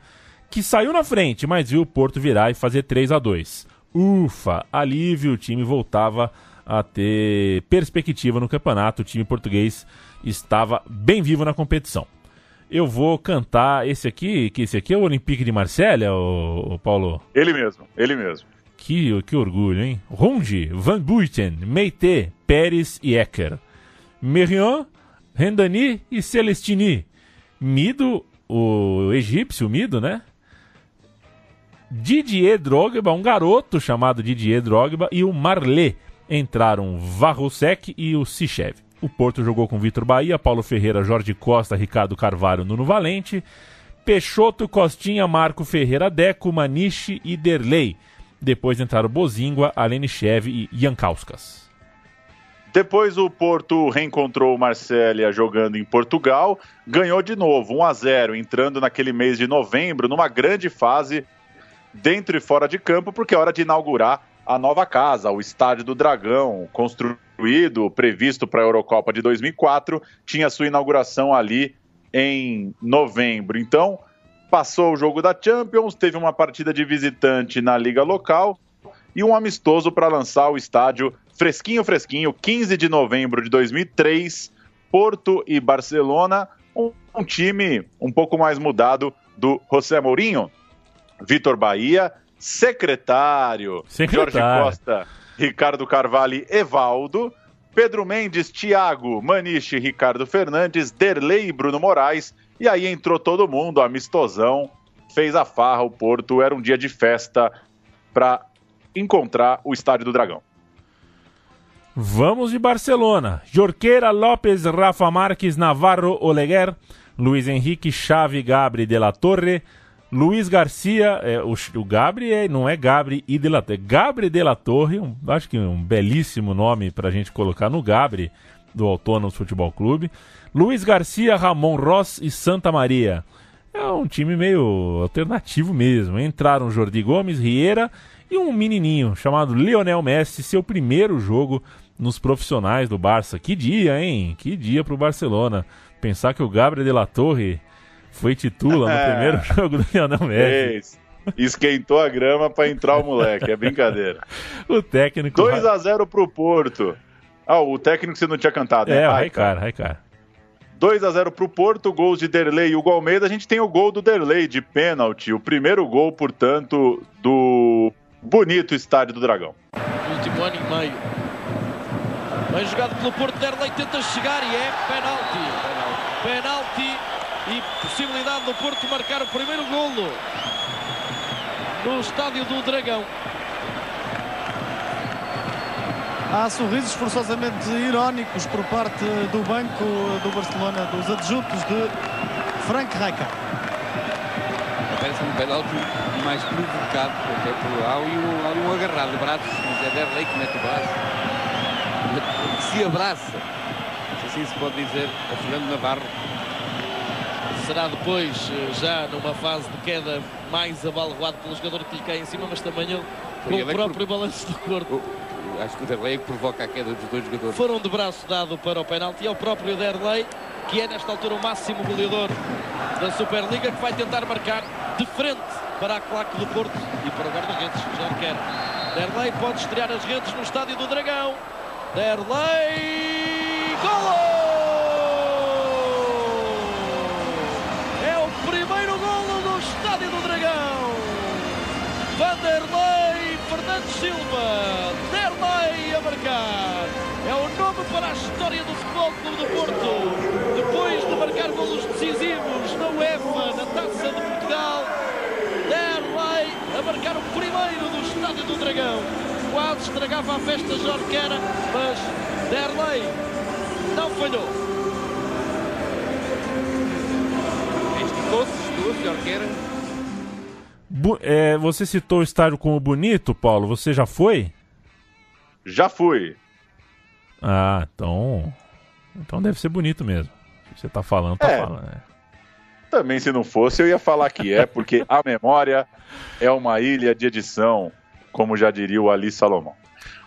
que saiu na frente, mas viu o Porto virar e fazer 3 a 2 Ufa, alívio, o time voltava a ter perspectiva no campeonato, o time português estava bem vivo na competição. Eu vou cantar esse aqui, que esse aqui é o Olympique de Marselha, o, o Paulo? Ele mesmo, ele mesmo. Que, que orgulho, hein? Ronde, Van Buiten, Meite, Pérez e Ecker. Merion, Rendani e Celestini. Mido, o egípcio Mido, né? Didier Drogba, um garoto chamado Didier Drogba, e o Marley. Entraram Varrosek e o Sichev. O Porto jogou com Vitor Bahia, Paulo Ferreira, Jorge Costa, Ricardo Carvalho, Nuno Valente. Peixoto, Costinha, Marco Ferreira, Deco, Maniche e Derlei. Depois entraram Bozingua, Alenichev e Jankauskas. Depois o Porto reencontrou o Marcélia jogando em Portugal, ganhou de novo 1 a 0, entrando naquele mês de novembro numa grande fase dentro e fora de campo, porque é hora de inaugurar a nova casa, o Estádio do Dragão, construído, previsto para a Eurocopa de 2004, tinha sua inauguração ali em novembro. Então, passou o jogo da Champions, teve uma partida de visitante na liga local e um amistoso para lançar o estádio fresquinho, fresquinho, 15 de novembro de 2003, Porto e Barcelona, um, um time um pouco mais mudado do José Mourinho. Vitor Bahia, secretário, secretário, Jorge Costa, Ricardo Carvalho, Evaldo, Pedro Mendes, Thiago, Maniche, Ricardo Fernandes, Derlei e Bruno Moraes. E aí entrou todo mundo, amistosão, fez a farra, o Porto. Era um dia de festa para encontrar o Estádio do Dragão. Vamos de Barcelona. Jorqueira, Lopes, Rafa Marques, Navarro, Oleguer, Luiz Henrique, Chave, Gabri, De La Torre, Luiz Garcia, é, o, o Gabri é, não é Gabri e De La é Gabri De La Torre, um, acho que um belíssimo nome para a gente colocar no Gabri do Autônomo Futebol Clube. Luiz Garcia, Ramon Ross e Santa Maria. É um time meio alternativo mesmo. Entraram Jordi Gomes, Riera e um menininho chamado Lionel Messi, seu primeiro jogo nos profissionais do Barça. Que dia, hein? Que dia pro Barcelona. Pensar que o Gabriel de la Torre foi titula no é. primeiro jogo do Lionel Messi. Esquentou a grama para entrar o moleque, é brincadeira. o técnico 2 a 0 pro Porto. Ah, o técnico você não tinha cantado, né? É, Raikar, Raikar. 2 a 0 pro Porto, gols de Derlei e Hugo Almeida. A gente tem o gol do Derlei de pênalti, o primeiro gol, portanto, do bonito estádio do Dragão. Último ano e meio Bem jogado pelo Porto, Derlei tenta chegar e é penalti. Penalti e possibilidade do Porto marcar o primeiro golo no estádio do Dragão. Há sorrisos forçosamente irónicos por parte do banco do Barcelona, dos adjuntos de Frank Rijkaard. Parece um penalti mais provocado, até por há um, um agarrado de braços, mas é Derlei que mete o braço se abraça, se assim se pode dizer, a Fernando Navarro. Será depois, eh, já numa fase de queda, mais abalroado pelo jogador que lhe cai em cima, mas também ele, com o próprio por... balanço do corpo. Acho que o Derlei provoca a queda dos dois jogadores. Foram de braço dado para o penalti. É o próprio Derlei, que é nesta altura o máximo goleador da Superliga, que vai tentar marcar de frente para a claque do Porto e para o guarda-redes, já quer. Derlei pode estrear as redes no estádio do Dragão. Derlei, golo! É o primeiro golo do Estádio do Dragão. Vanderlei Fernandes Silva, Derlei a marcar. É o nome para a história do Futebol Clube do Porto. Depois de marcar golos decisivos na UEFA, na Taça de Portugal, Derlei a marcar o primeiro do Estádio do Dragão quase estragava a festa Jorquera, mas Derlei não falhou. Esticou-se, Jorquera. É, você citou o estádio como bonito, Paulo. Você já foi? Já fui. Ah, então. Então deve ser bonito mesmo. Você tá falando, tá é. falando. Né? Também, se não fosse, eu ia falar que é, porque a memória é uma ilha de edição como já diria o Ali Salomão.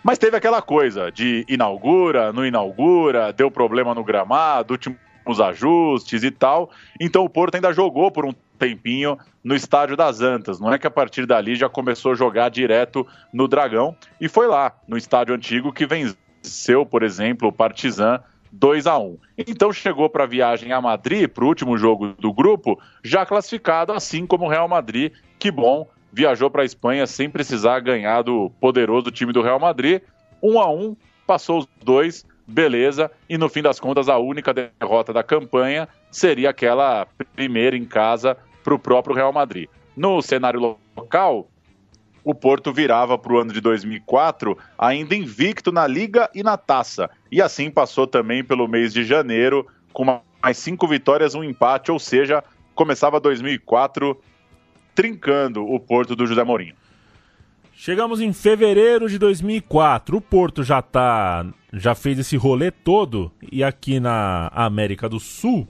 Mas teve aquela coisa de inaugura, não inaugura, deu problema no gramado, últimos ajustes e tal. Então o Porto ainda jogou por um tempinho no Estádio das Antas. Não é que a partir dali já começou a jogar direto no Dragão. E foi lá, no estádio antigo, que venceu, por exemplo, o Partizan 2 a 1 Então chegou para a viagem a Madrid, para o último jogo do grupo, já classificado, assim como o Real Madrid. Que bom, viajou para a Espanha sem precisar ganhar do poderoso time do Real Madrid. 1 a 1 passou os dois, beleza. E no fim das contas, a única derrota da campanha seria aquela primeira em casa para o próprio Real Madrid. No cenário local, o Porto virava para o ano de 2004 ainda invicto na Liga e na Taça. E assim passou também pelo mês de janeiro, com mais cinco vitórias, um empate, ou seja, começava 2004 trincando o Porto do José Mourinho. Chegamos em fevereiro de 2004. O Porto já tá, já fez esse rolê todo e aqui na América do Sul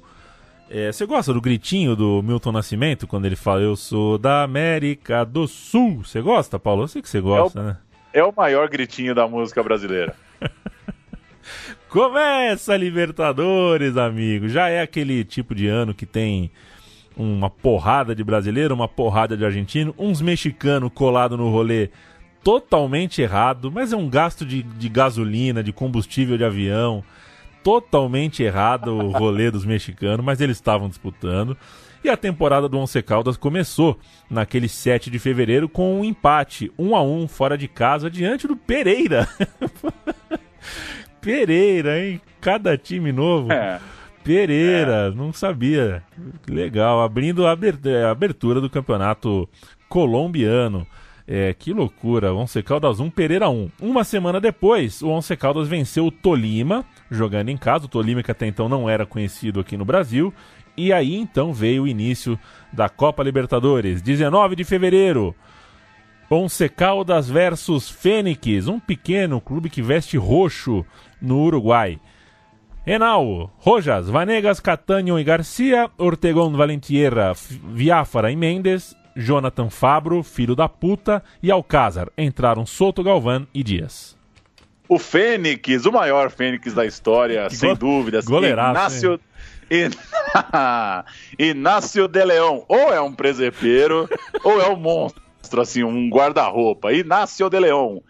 é, você gosta do gritinho do Milton Nascimento quando ele fala Eu sou da América do Sul? Você gosta, Paulo? Eu sei que você gosta, é o, né? É o maior gritinho da música brasileira. Começa a Libertadores, amigo. Já é aquele tipo de ano que tem uma porrada de brasileiro, uma porrada de argentino, uns mexicanos colado no rolê totalmente errado, mas é um gasto de, de gasolina, de combustível de avião totalmente errado o rolê dos mexicanos, mas eles estavam disputando. E a temporada do Once Caldas começou naquele 7 de fevereiro com um empate 1 a 1 fora de casa diante do Pereira. Pereira, hein? Cada time novo. É. Pereira, é. não sabia. Legal, abrindo a abertura do campeonato colombiano. É, que loucura, Once Caldas 1, Pereira 1. Uma semana depois, o Once Caldas venceu o Tolima, jogando em casa. O Tolima que até então não era conhecido aqui no Brasil. E aí então veio o início da Copa Libertadores, 19 de fevereiro. Once Caldas versus Fênix, um pequeno clube que veste roxo no Uruguai. Enal, Rojas, Vanegas, Catanho e Garcia, Ortegón, Valentierra, Viáfara e Mendes Jonathan Fabro, filho da puta, e Alcázar. Entraram Soto, Galvão e Dias. O Fênix, o maior Fênix da história, que sem go dúvidas. Goleiraço. Inácio, Inácio de Leão. Ou é um presepeiro, ou é um monstro, assim, um guarda-roupa. Inácio de Leão.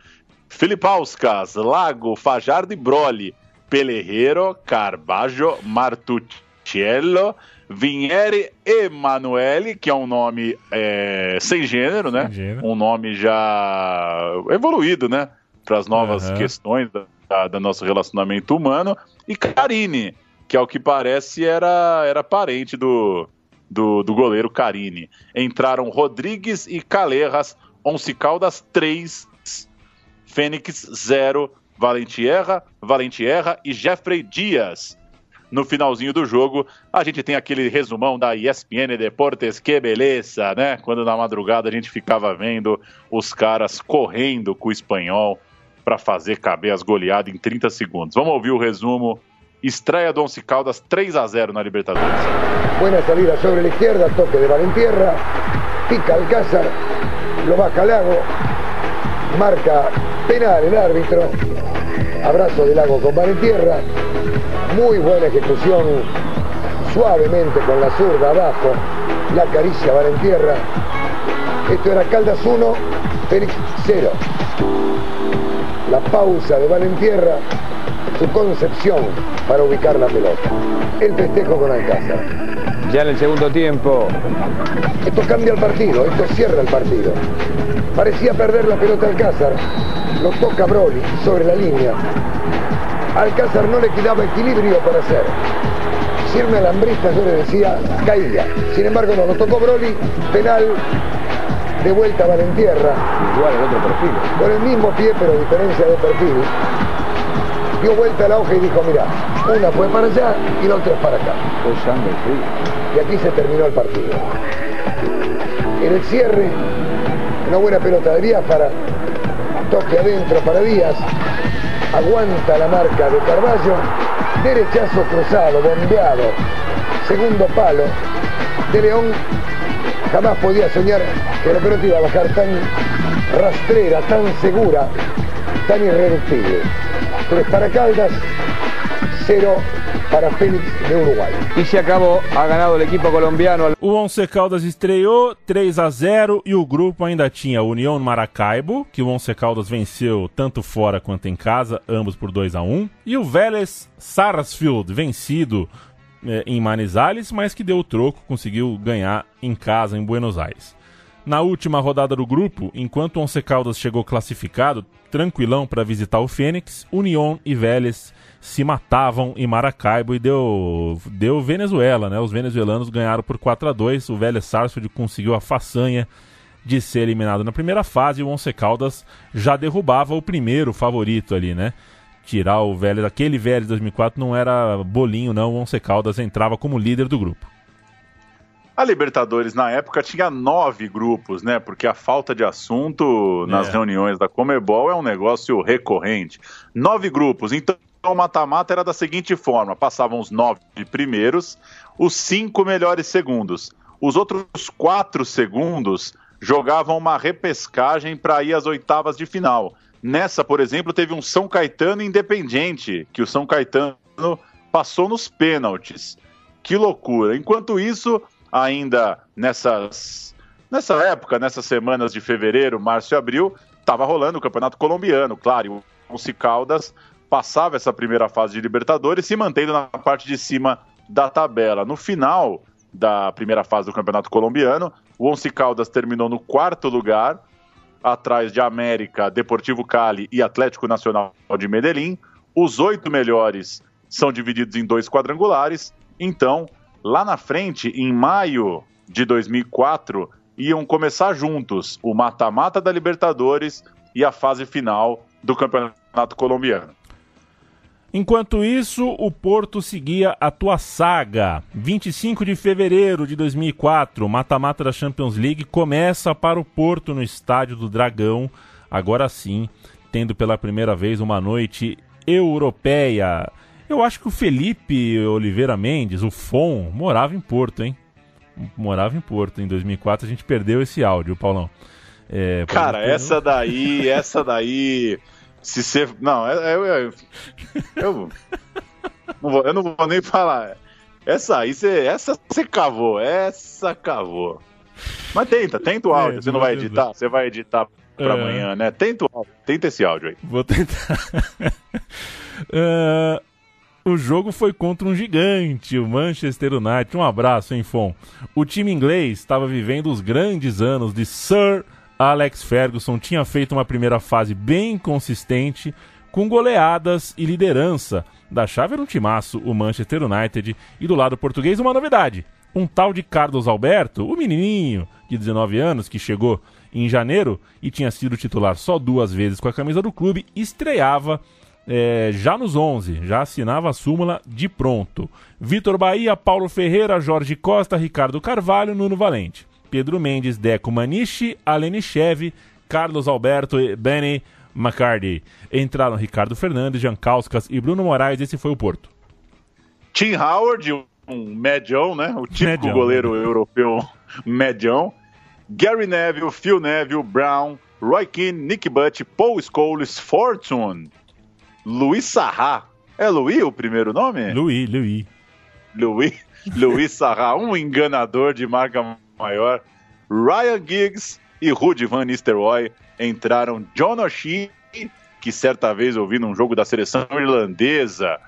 Filipauskas, Lago, Fajardo e Broli. Pelerreiro, Carbajo, Martucciello, Vinieri Emanuele, que é um nome é, sem gênero, né? Sem gênero. Um nome já evoluído, né? Para as novas uhum. questões da, da, nosso relacionamento humano. E Karine, que ao que parece era, era parente do, do, do goleiro Karine. Entraram Rodrigues e Calerras, Once Caldas 3, Fênix 0, Valentierra, Valentierra e Jeffrey Dias no finalzinho do jogo. A gente tem aquele resumão da ESPN Deportes, que beleza, né? Quando na madrugada a gente ficava vendo os caras correndo com o espanhol para fazer caber as goleadas em 30 segundos. Vamos ouvir o resumo. Estreia do Once Caldas 3 a 0 na Libertadores. Buena salida sobre a esquerda, toque de Valentierra, pica Alcázar, lo baja Lago, marca penal el árbitro, abrazo de Lago con Valentierra, muy buena ejecución, suavemente con la zurda abajo, la acaricia Valentierra. Esto era Caldas 1, Félix 0. La pausa de Valentierra, su concepción para ubicar la pelota. El festejo con Alcázar. Ya en el segundo tiempo. Esto cambia el partido, esto cierra el partido. Parecía perder la pelota Alcázar. Lo toca Broly sobre la línea. Alcázar no le quedaba equilibrio para hacer. Si era alambrista, yo le decía, caía. Sin embargo, no, lo tocó Broly, penal, de vuelta a Valentierra. Igual el otro perfil. Con el mismo pie, pero diferencia de perfil. Dio vuelta al auge y dijo, mira, una fue para allá y la otra es para acá. Y aquí se terminó el partido. En el cierre, una buena pelota de Biafara, toque adentro para Díaz, aguanta la marca de Carballo, derechazo cruzado, bombeado, segundo palo de León, jamás podía soñar que la pelota iba a bajar tan rastrera, tan segura, tan irreductible. Tres para Caldas, cero para Fénix de Uruguay. Y se acabó, ha ganado el equipo colombiano. O Once Caldas estreou 3 a 0 e o grupo ainda tinha União Maracaibo, que o Once Caldas venceu tanto fora quanto em casa, ambos por 2 a 1 e o Vélez Sarsfield, vencido eh, em Manizales, mas que deu o troco, conseguiu ganhar em casa em Buenos Aires. Na última rodada do grupo, enquanto o Once Caldas chegou classificado, tranquilão para visitar o Fênix, União e Vélez se matavam em Maracaibo e deu, deu Venezuela, né? Os venezuelanos ganharam por 4 a 2 O Vélez Sarsfield conseguiu a façanha de ser eliminado na primeira fase o Once Caldas já derrubava o primeiro favorito ali, né? Tirar o Vélez, aquele Vélez de 2004 não era bolinho não, o Once Caldas entrava como líder do grupo. A Libertadores, na época, tinha nove grupos, né? Porque a falta de assunto nas é. reuniões da Comebol é um negócio recorrente. Nove grupos. Então, o mata-mata era da seguinte forma: passavam os nove primeiros, os cinco melhores segundos. Os outros quatro segundos jogavam uma repescagem para ir às oitavas de final. Nessa, por exemplo, teve um São Caetano independente, que o São Caetano passou nos pênaltis. Que loucura. Enquanto isso, ainda nessas nessa época, nessas semanas de fevereiro, março e abril, estava rolando o Campeonato Colombiano, claro, o Caldas passava essa primeira fase de Libertadores, se mantendo na parte de cima da tabela. No final da primeira fase do Campeonato Colombiano, o Once Caldas terminou no quarto lugar, atrás de América, Deportivo Cali e Atlético Nacional de Medellín. Os oito melhores são divididos em dois quadrangulares, então Lá na frente, em maio de 2004, iam começar juntos o mata-mata da Libertadores e a fase final do Campeonato Colombiano. Enquanto isso, o Porto seguia a tua saga. 25 de fevereiro de 2004, mata-mata da Champions League começa para o Porto no Estádio do Dragão. Agora sim, tendo pela primeira vez uma noite europeia. Eu acho que o Felipe Oliveira Mendes, o FON, morava em Porto, hein? Morava em Porto. Em 2004 a gente perdeu esse áudio, Paulão. É, Cara, essa daí, essa daí. Se você. Não, eu. Eu, eu, eu, não vou, eu não vou nem falar. Essa aí, você, essa você cavou. Essa cavou. Mas tenta, tenta o é, áudio. É, você não vai editar? Você vai editar pra é. amanhã, né? Tenta o áudio. Tenta esse áudio aí. Vou tentar. uh... O jogo foi contra um gigante, o Manchester United. Um abraço, hein, Fon? O time inglês estava vivendo os grandes anos de Sir Alex Ferguson. Tinha feito uma primeira fase bem consistente, com goleadas e liderança. Da chave era um timaço, o Manchester United. E do lado português, uma novidade. Um tal de Carlos Alberto, o menininho de 19 anos que chegou em janeiro e tinha sido titular só duas vezes com a camisa do clube, estreava é, já nos 11, já assinava a súmula de pronto. Vitor Bahia, Paulo Ferreira, Jorge Costa, Ricardo Carvalho, Nuno Valente. Pedro Mendes, Deco Maniche, Alenichev, Carlos Alberto e Benny McCarty. Entraram Ricardo Fernandes, Kauskas e Bruno Moraes, esse foi o Porto. Tim Howard, um medião, né? O típico medião, goleiro europeu medião. Gary Neville, Phil Neville, Brown, Roy Keane, Nick Butt, Paul Scholes, Fortune, Luiz Sarra. É Luiz o primeiro nome? Luiz, Luiz. Luiz, Luiz Sarra, um enganador de marca maior. Ryan Giggs e Rudy Van Nistelrooy entraram. John O'Shea, que certa vez ouvi num jogo da seleção irlandesa.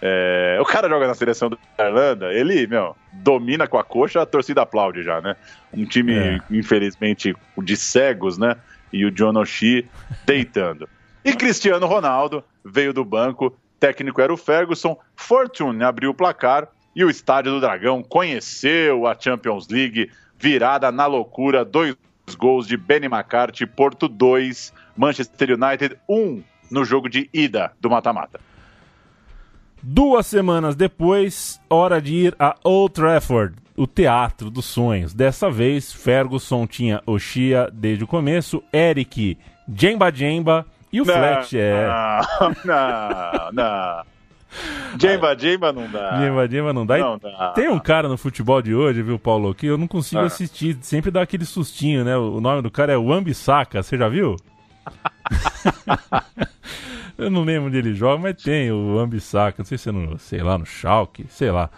É, o cara joga na seleção da Irlanda, ele, meu, domina com a coxa, a torcida aplaude já, né? Um time, é. infelizmente, de cegos, né? E o John O'Shea deitando. E Cristiano Ronaldo veio do banco, técnico era o Ferguson, Fortune abriu o placar e o Estádio do Dragão conheceu a Champions League, virada na loucura, dois gols de Benny McCarthy, Porto 2, Manchester United 1 um no jogo de ida do mata-mata. Duas semanas depois, hora de ir a Old Trafford, o teatro dos sonhos. Dessa vez, Ferguson tinha Oshia desde o começo, Eric, Jemba Jemba e o não, é. Não, não, não. Jemba Jemba não dá. Jemba Jemba não dá. Não dá. Tem um cara no futebol de hoje, viu, Paulo, que eu não consigo ah. assistir. Sempre dá aquele sustinho, né? O nome do cara é Wambisaka, você já viu? Eu não lembro onde ele joga, mas tem o Ambissaca. Não sei se é no, sei lá, no Schalke, sei lá.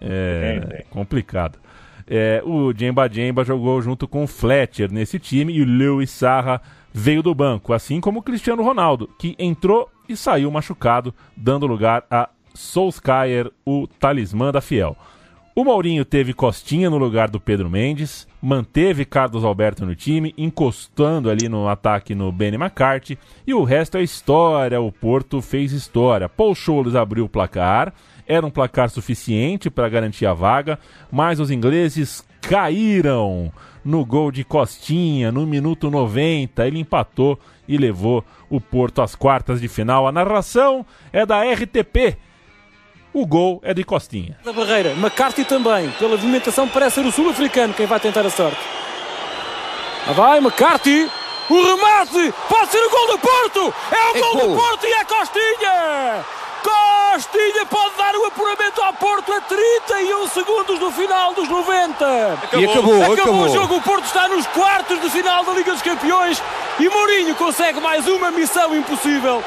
É tem, tem. complicado. É, o Jemba Jemba jogou junto com o Fletcher nesse time e o Lewis Sarra veio do banco, assim como o Cristiano Ronaldo, que entrou e saiu machucado, dando lugar a Solskjaer, o talismã da Fiel. O Mourinho teve Costinha no lugar do Pedro Mendes, manteve Carlos Alberto no time, encostando ali no ataque no Benny McCarthy, e o resto é história, o Porto fez história. Paul Scholes abriu o placar, era um placar suficiente para garantir a vaga, mas os ingleses caíram no gol de Costinha no minuto 90. Ele empatou e levou o Porto às quartas de final. A narração é da RTP. O gol é de Costinha. Da barreira, McCarthy também. Pela movimentação, parece ser o sul-africano quem vai tentar a sorte. Lá vai, McCarthy. O remate! Pode ser o gol do Porto! É o é gol, gol do Porto e é Costinha! Costinha pode dar o apuramento ao Porto a 31 segundos do final dos 90. Acabou. E acabou, acabou, acabou. o jogo. O Porto está nos quartos de final da Liga dos Campeões e Mourinho consegue mais uma missão impossível.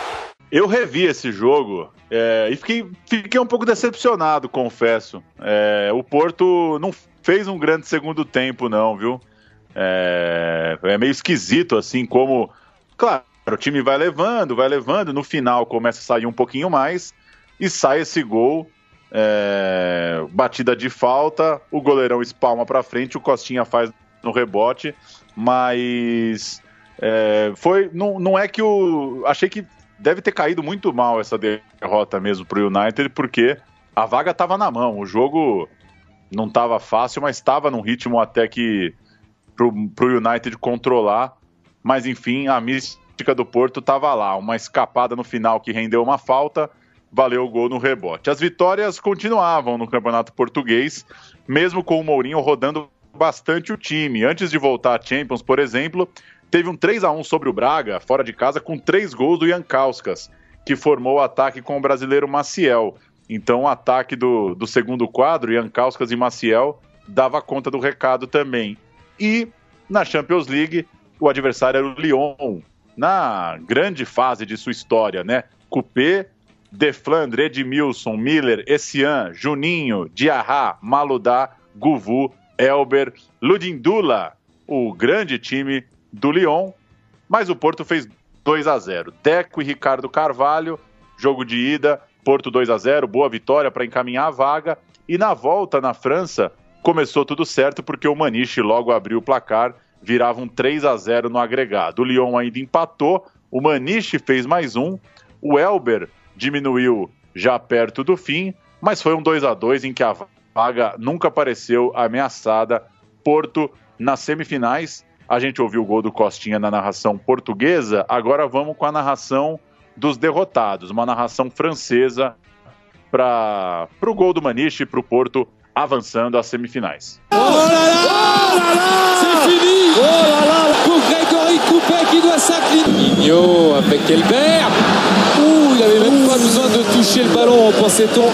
Eu revi esse jogo é, e fiquei, fiquei um pouco decepcionado, confesso. É, o Porto não fez um grande segundo tempo, não, viu? É, é, meio esquisito, assim, como. Claro, o time vai levando, vai levando, no final começa a sair um pouquinho mais e sai esse gol. É, batida de falta, o goleirão espalma para frente, o Costinha faz no rebote, mas é, foi não, não é que o achei que deve ter caído muito mal essa derrota mesmo para o United, porque a vaga estava na mão. O jogo não estava fácil, mas estava num ritmo até que para o United controlar. Mas enfim, a mística do Porto estava lá. Uma escapada no final que rendeu uma falta, valeu o gol no rebote. As vitórias continuavam no Campeonato Português, mesmo com o Mourinho rodando bastante o time. Antes de voltar à Champions, por exemplo, teve um 3 a 1 sobre o Braga, fora de casa, com três gols do Ian Kauskas, que formou o ataque com o brasileiro Maciel. Então, o ataque do, do segundo quadro, Ian Kauskas e Maciel, dava conta do recado também. E na Champions League, o adversário era o Lyon, na grande fase de sua história, né? Coupé, Deflandre, Edmilson, Miller, Essian, Juninho, Diarra, Maludá, Guvu, Elber, Ludindula, o grande time do Lyon, mas o Porto fez 2 a 0. Deco e Ricardo Carvalho, jogo de ida, Porto 2 a 0, boa vitória para encaminhar a vaga. E na volta na França, começou tudo certo porque o Maniche logo abriu o placar, virava um 3 a 0 no agregado. O Lyon ainda empatou, o Maniche fez mais um, o Elber diminuiu já perto do fim, mas foi um 2 a 2 em que a vaga nunca apareceu ameaçada. Porto nas semifinais a gente ouviu o gol do Costinha na narração portuguesa, agora vamos com a narração dos derrotados, uma narração francesa para o gol do Maniche e para o Porto avançando às semifinais. Oh oh Oh là là Pour Grégory Coupet qui doit s'incliner Nino avec Elbert. Ouh, il n'avait même pas besoin de toucher le ballon, pensait-on,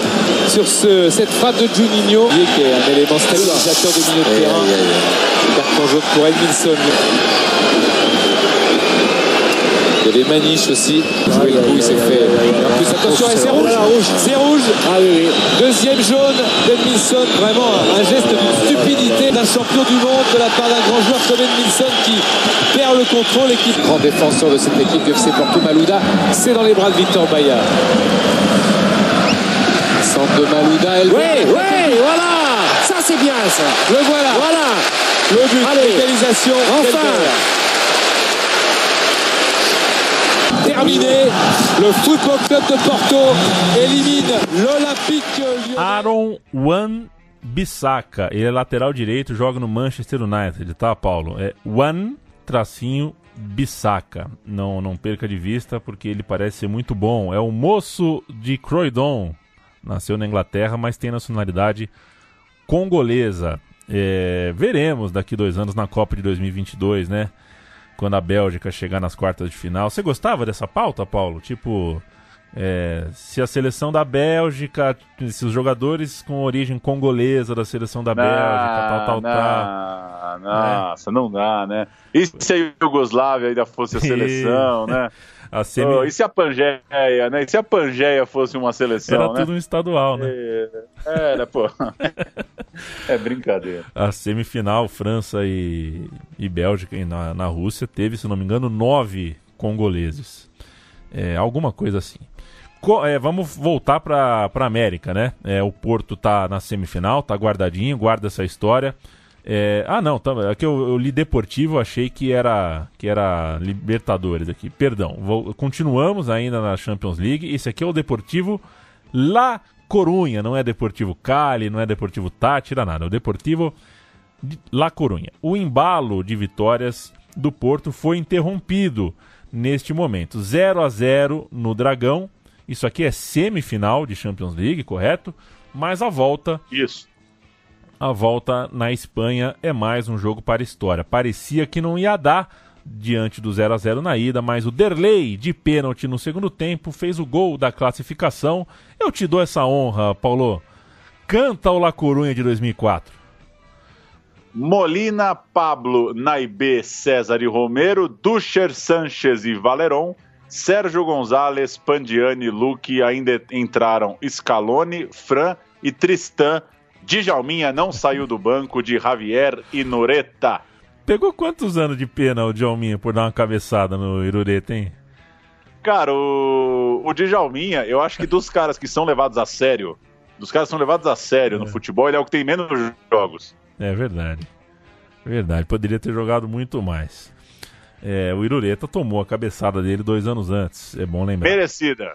sur ce, cette frappe de Juninho, qui est un élément stabilisateur de milieu de terrain. Carton jaune pour Edmilson. Il y avait Maniche aussi. Jouer le coup, il s'est fait. En plus, attention, c'est rouge. C'est rouge. Ah oui, oui. Deuxième jaune d'Edmilson. Vraiment un geste de stupidité d'un champion du monde de la part d'un grand joueur comme Edmilson qui perd le contrôle et qui. Grand défenseur de cette équipe du FC Porto Malouda. C'est dans les bras de Victor Bayard. Centre de Malouda. Elle oui, oui, voilà. Ça, c'est bien, ça. Le voilà. Voilà. Le but, Allez, l'égalisation. Enfin Terminé, le Football Club de Porto élimine l'Olympique Lyon. Aaron Wan Bissaka, ele é lateral direito, joga no Manchester United, tá, Paulo? É Wan tracinho Bissaka. Não, não perca de vista porque ele parece ser muito bom. É o moço de Croydon. Nasceu na Inglaterra, mas tem nacionalidade congolesa. É, veremos daqui dois anos na Copa de 2022, né? Quando a Bélgica chegar nas quartas de final. Você gostava dessa pauta, Paulo? Tipo, É, se a seleção da Bélgica, se os jogadores com origem congolesa da seleção da Bélgica, tal, tal, tal. Nossa, né? não dá, né? E se a Iugoslávia ainda fosse a seleção, né? A semi... oh, e se a Pangeia, né? E se a Pangeia fosse uma seleção, Era né? tudo um estadual, né? É, era, pô. é brincadeira. A semifinal, França e, e Bélgica na, na Rússia, teve, se não me engano, nove congoleses. É, alguma coisa assim. Co é, vamos voltar para a América, né? É, o Porto tá na semifinal, tá guardadinho, guarda essa história. É... Ah, não, tá, aqui eu, eu, li Deportivo, achei que era que era Libertadores aqui. Perdão, vou, continuamos ainda na Champions League. Esse aqui é o Deportivo La Corunha, não é Deportivo Cali, não é Deportivo Tátira, nada. É o Deportivo La Corunha. O embalo de vitórias do Porto foi interrompido neste momento. 0 a 0 no Dragão. Isso aqui é semifinal de Champions League, correto? Mas a volta Isso a volta na Espanha é mais um jogo para história. Parecia que não ia dar diante do 0 a 0 na ida, mas o Derlei, de pênalti no segundo tempo, fez o gol da classificação. Eu te dou essa honra, Paulo. Canta o La Corunha de 2004. Molina, Pablo, Naibé, César e Romero, Ducher, Sanches e Valeron, Sérgio Gonzalez, Pandiani, Luque, ainda entraram Scaloni, Fran e Tristan Djalminha não saiu do banco de Javier e Noreta. Pegou quantos anos de pena o Djalminha por dar uma cabeçada no Irureta, hein? Cara, o, o Djalminha, eu acho que dos caras que são levados a sério, dos caras que são levados a sério é. no futebol, ele é o que tem menos jogos. É verdade. Verdade, poderia ter jogado muito mais. É, o Irureta tomou a cabeçada dele dois anos antes, é bom lembrar. Merecida.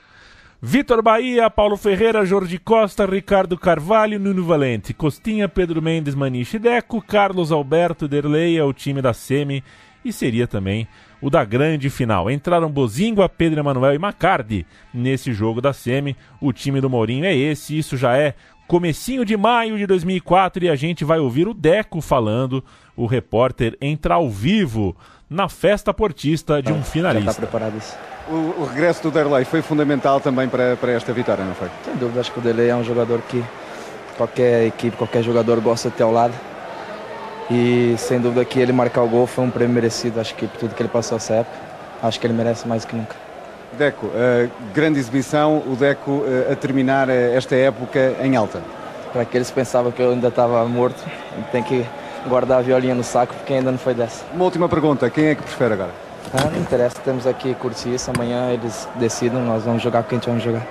Vitor Bahia, Paulo Ferreira, Jorge Costa, Ricardo Carvalho, Nuno Valente, Costinha, Pedro Mendes, Maniche Deco, Carlos Alberto Derlei é o time da Semi e seria também o da grande final. Entraram Bozingua, Pedro Emanuel e Macardi nesse jogo da Semi. O time do Mourinho é esse, isso já é comecinho de maio de 2004 e a gente vai ouvir o Deco falando. O repórter entra ao vivo na festa portista de um finalista. Já está preparado isso. O, o, regresso do Derlei foi fundamental também para, para esta vitória, não foi? Sem dúvida, acho que o Derlei é um jogador que qualquer equipe, qualquer jogador gosta de ter ao lado. E sem dúvida que ele marcar o gol foi um prêmio merecido, acho que por tudo que ele passou essa época. Acho que ele merece mais do que nunca. Deco, uh, grande exibição, o Deco uh, a terminar uh, esta época em alta. Para aqueles que pensavam que eu ainda estava morto, tem que guardar a violinha no saco porque ainda não foi dessa. Uma última pergunta, quem é que prefere agora? Ah, não interessa, temos aqui Curtiça, amanhã eles decidam, nós vamos jogar com quem a gente vai jogar.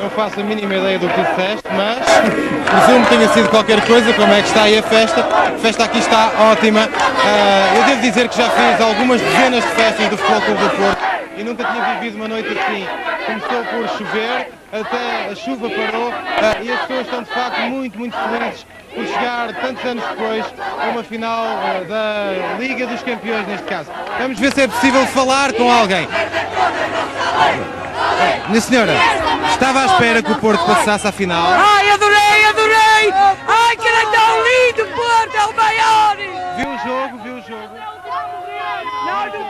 Não faço a mínima ideia do que disseste, mas presumo que tenha sido qualquer coisa, como é que está aí a festa. A festa aqui está ótima. Uh, eu devo dizer que já fiz algumas dezenas de festas do Futebol Clube do Porto e nunca tinha vivido uma noite assim. Começou por chover, até a chuva parou uh, e as pessoas estão de facto muito, muito felizes por chegar tantos anos depois a uma final uh, da Liga dos Campeões neste caso. Vamos ver se é possível falar com alguém. Minha senhora, estava à espera que o Porto passasse à final. Ai, adorei, adorei! Ai, que era tão lindo, Porto, é o maior! Viu o jogo, viu o jogo?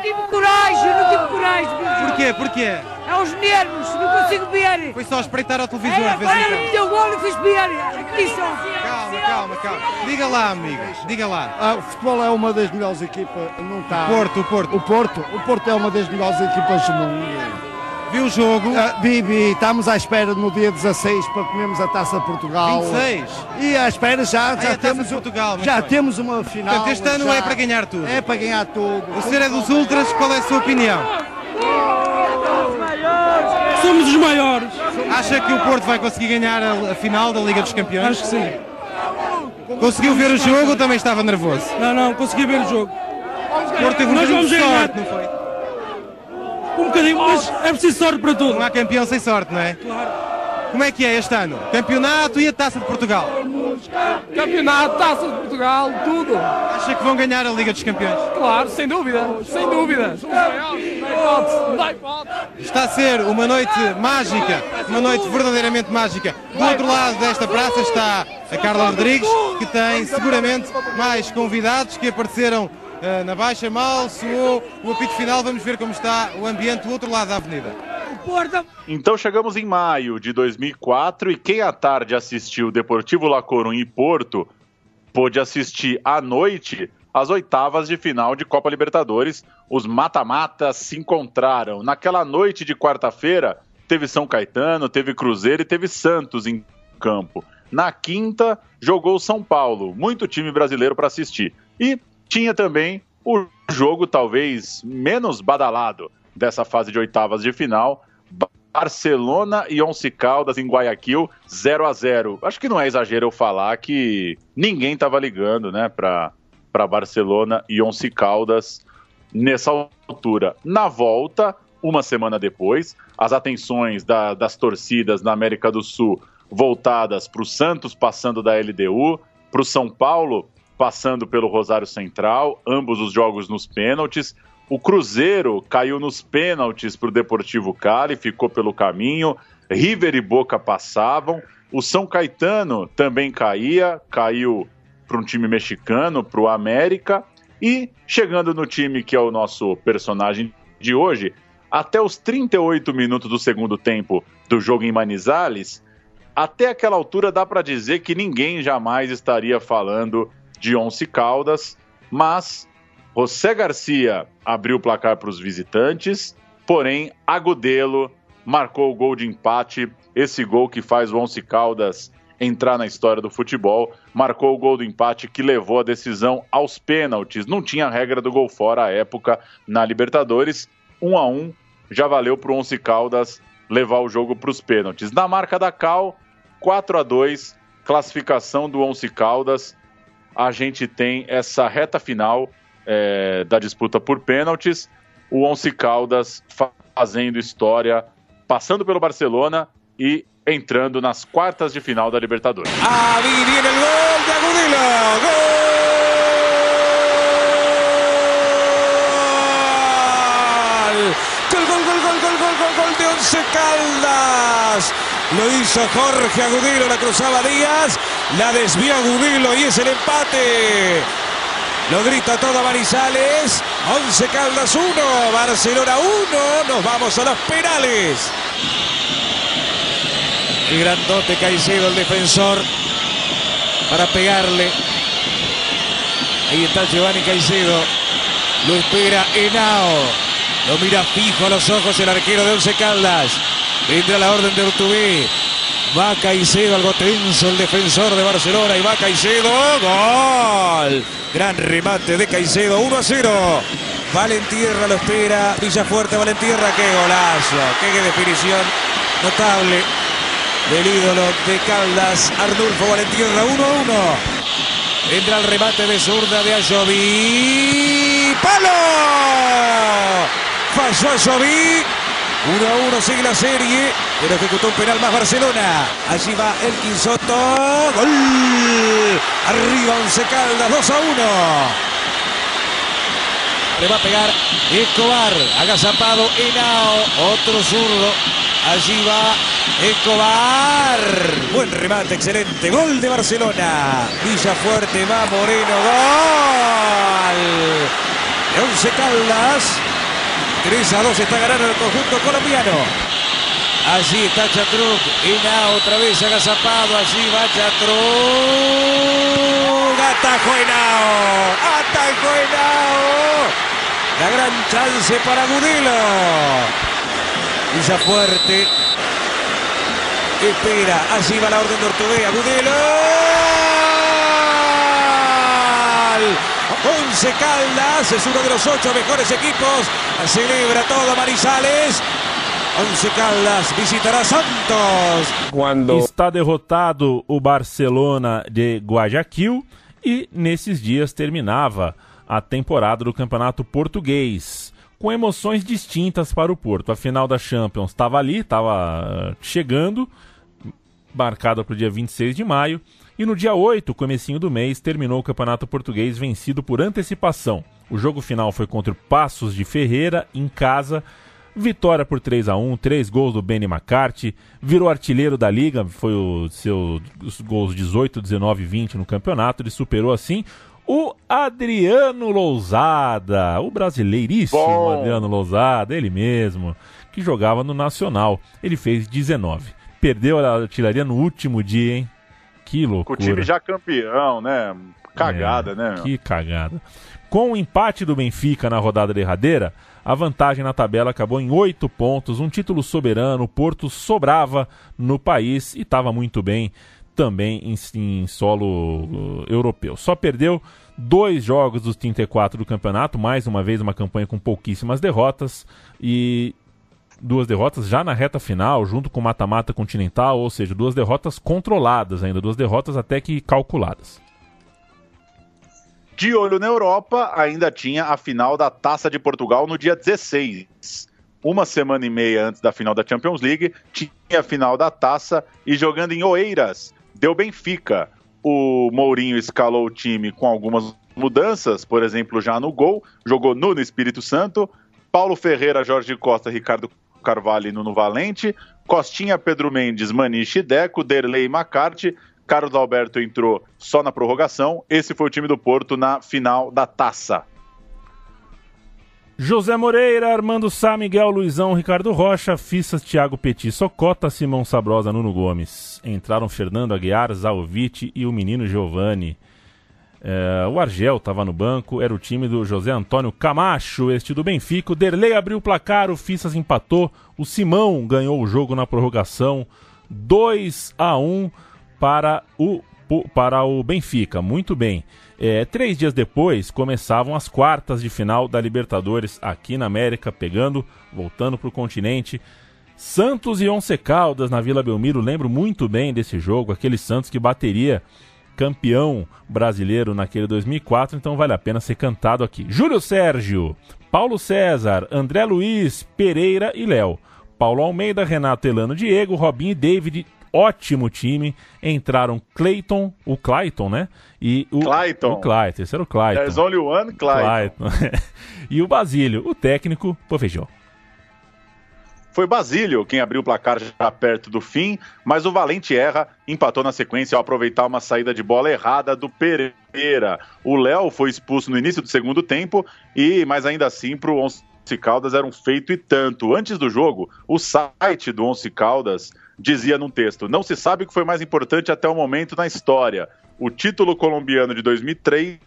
Tive coragem, não tive coragem. Porquê, porquê? É os nervos, não consigo ver. Foi só espreitar ao televisor. É, agora ele me deu gol e fiz ver. Calma, calma, calma. Diga lá, amigos, diga lá. Ah, o futebol é uma das melhores equipas, não está. O Porto, o Porto. O Porto, o Porto é uma das melhores equipas do mundo. Viu o jogo? Uh, Bibi, estamos à espera no dia 16 para comermos a Taça de Portugal. 26? E à espera já, já temos Portugal, já bem. temos uma final. Portanto, este ano já, é para ganhar tudo. É para ganhar tudo. O senhor é dos Ultras, qual é a sua opinião? Somos os maiores. Acha que o Porto vai conseguir ganhar a, a final da Liga dos Campeões? Acho que sim. Conseguiu ver o jogo ou também estava nervoso? Não, não, consegui ver o jogo. O Porto teve um Nós vamos sorte, ganhar. não foi? Bocadinho, mas é preciso sorte para tudo. Não há campeão sem sorte, não é? Claro. Como é que é este ano? Campeonato e a Taça de Portugal? Campeonato, Taça de Portugal, tudo. Acha que vão ganhar a Liga dos Campeões? Claro, sem dúvida, sem dúvida. Está a ser uma noite mágica, uma noite verdadeiramente mágica. Do outro lado desta praça está a Carla Rodrigues, que tem seguramente mais convidados que apareceram na Baixa. Mal soou o apito final, vamos ver como está o ambiente do outro lado da avenida. Então chegamos em maio de 2004 e quem à tarde assistiu Deportivo La Coruña e Porto pôde assistir à noite as oitavas de final de Copa Libertadores. Os mata-matas se encontraram. Naquela noite de quarta-feira, teve São Caetano, teve Cruzeiro e teve Santos em campo. Na quinta, jogou São Paulo, muito time brasileiro para assistir. E tinha também o jogo talvez menos badalado dessa fase de oitavas de final, Barcelona e Once Caldas em Guayaquil, 0 a 0 Acho que não é exagero eu falar que ninguém estava ligando né, para Barcelona e Once Caldas nessa altura. Na volta, uma semana depois, as atenções da, das torcidas na América do Sul voltadas para o Santos passando da LDU, para o São Paulo passando pelo Rosário Central, ambos os jogos nos pênaltis. O Cruzeiro caiu nos pênaltis para o Deportivo Cali, ficou pelo caminho. River e Boca passavam. O São Caetano também caía, caiu para um time mexicano, para o América. E chegando no time que é o nosso personagem de hoje, até os 38 minutos do segundo tempo do jogo em Manizales, até aquela altura dá para dizer que ninguém jamais estaria falando de Once Caldas, mas José Garcia abriu o placar para os visitantes, porém Agudelo marcou o gol de empate, esse gol que faz o Once Caldas entrar na história do futebol, marcou o gol do empate que levou a decisão aos pênaltis. Não tinha regra do gol fora à época na Libertadores. 1 um a 1 um, já valeu para o Once Caldas levar o jogo para os pênaltis. Na marca da Cal, 4 a 2 classificação do Once Caldas. A gente tem essa reta final é, da disputa por pênaltis. O Once Caldas fazendo história, passando pelo Barcelona e entrando nas quartas de final da Libertadores. Ah, viene el gol de Agudelo. Gol. Gol, gol, gol, gol, gol, gol, gol, gol de Once Caldas. Lo hizo Jorge Agudelo, la cruzaba Díaz, la desvió Agudelo y es el empate. Lo grita todo Marizales. 11 Caldas 1, Barcelona 1. Nos vamos a los penales. El grandote Caicedo, el defensor, para pegarle. Ahí está Giovanni Caicedo. Lo espera Henao. Lo mira fijo a los ojos el arquero de Once Caldas. Vendrá la orden de Urtubí. Va Caicedo, algo tenso el defensor de Barcelona. Y va Caicedo. ¡Gol! Gran remate de Caicedo. 1 a 0. Valentierra lo espera. Villafuerte, Valentierra. ¡Qué golazo! ¡Qué definición notable! del ídolo de Caldas, Arnulfo Valentierra, 1 a 1. Entra el remate de zurda de Ayoví. ¡Palo! Falló Ayoví. 1 a 1 sigue la serie, pero ejecutó un penal más Barcelona. Allí va el Quinsoto. ¡Gol! Arriba Once Caldas, 2 a 1. Le va a pegar Escobar, agazapado Henao, otro zurdo. Allí va Escobar. Buen remate, excelente. Gol de Barcelona. Villa Fuerte va Moreno. Gol. De Once Caldas. 3 a 2 está ganando el conjunto colombiano. Allí está Chatruc. Ina otra vez agazapado. Allí va Chatruc. Atajo Henao. Atajo Henao. La gran chance para Gudelo. Villa Fuerte. Espera. Allí va la orden de Ortubé. Agudelo. Once Caldas es uno de los ocho mejores equipos. Celebra todo Marizales. Once Caldas visitará Santos. Quando... Está derrotado o Barcelona de Guayaquil e nesses dias terminava a temporada do Campeonato Português com emoções distintas para o Porto. A final da Champions estava ali, estava chegando, marcada para o dia 26 de maio. E no dia 8, comecinho do mês, terminou o Campeonato Português vencido por antecipação. O jogo final foi contra o Passos de Ferreira, em casa. Vitória por 3 a 1 três gols do Benny McCarthy, virou artilheiro da liga, foi o seu os gols 18, 19 e 20 no campeonato. Ele superou assim o Adriano Lousada, o brasileiríssimo Bom. Adriano Lousada, ele mesmo. que jogava no Nacional. Ele fez 19. Perdeu a artilharia no último dia, hein? Que loucura. Com o time já campeão, né? Cagada, é, né? Que cagada. Com o empate do Benfica na rodada derradeira, a vantagem na tabela acabou em oito pontos, um título soberano. O Porto sobrava no país e estava muito bem também em, em solo uh, europeu. Só perdeu dois jogos dos 34 do campeonato, mais uma vez uma campanha com pouquíssimas derrotas e duas derrotas já na reta final, junto com o mata-mata continental, ou seja, duas derrotas controladas ainda, duas derrotas até que calculadas. De olho na Europa, ainda tinha a final da Taça de Portugal no dia 16. Uma semana e meia antes da final da Champions League, tinha a final da Taça e jogando em Oeiras, deu Benfica. O Mourinho escalou o time com algumas mudanças, por exemplo, já no gol, jogou Nuno Espírito Santo, Paulo Ferreira, Jorge Costa, Ricardo Carvalho e Nuno Valente, Costinha, Pedro Mendes, Maniche Deco, Derlei e McCarthy, Carlos Alberto entrou só na prorrogação. Esse foi o time do Porto na final da taça. José Moreira, Armando Sá, Miguel Luizão, Ricardo Rocha, Fissas, Thiago Petit, Socota, Simão Sabrosa, Nuno Gomes. Entraram Fernando Aguiar, Zalvite e o menino Giovani. É, o Argel estava no banco, era o time do José Antônio Camacho, este do Benfica. O Derlei abriu o placar, o Fissas empatou, o Simão ganhou o jogo na prorrogação, 2 a 1 para o, para o Benfica. Muito bem. É, três dias depois começavam as quartas de final da Libertadores aqui na América, pegando, voltando para o continente. Santos e Once Caldas na Vila Belmiro, lembro muito bem desse jogo, aquele Santos que bateria campeão brasileiro naquele 2004, então vale a pena ser cantado aqui. Júlio Sérgio, Paulo César, André Luiz, Pereira e Léo. Paulo Almeida, Renato Elano, Diego, Robinho e David, ótimo time. Entraram Clayton, o Clayton, né? E o Clayton. O Clayton, esse era o Clayton. There's only one Clayton. Clayton. e o Basílio, o técnico, pô, feijão. Foi Basílio quem abriu o placar já perto do fim, mas o Valente erra, empatou na sequência ao aproveitar uma saída de bola errada do Pereira. O Léo foi expulso no início do segundo tempo e, mas ainda assim, para o Once Caldas era um feito e tanto. Antes do jogo, o site do Once Caldas dizia num texto: Não se sabe o que foi mais importante até o momento na história: o título colombiano de 2003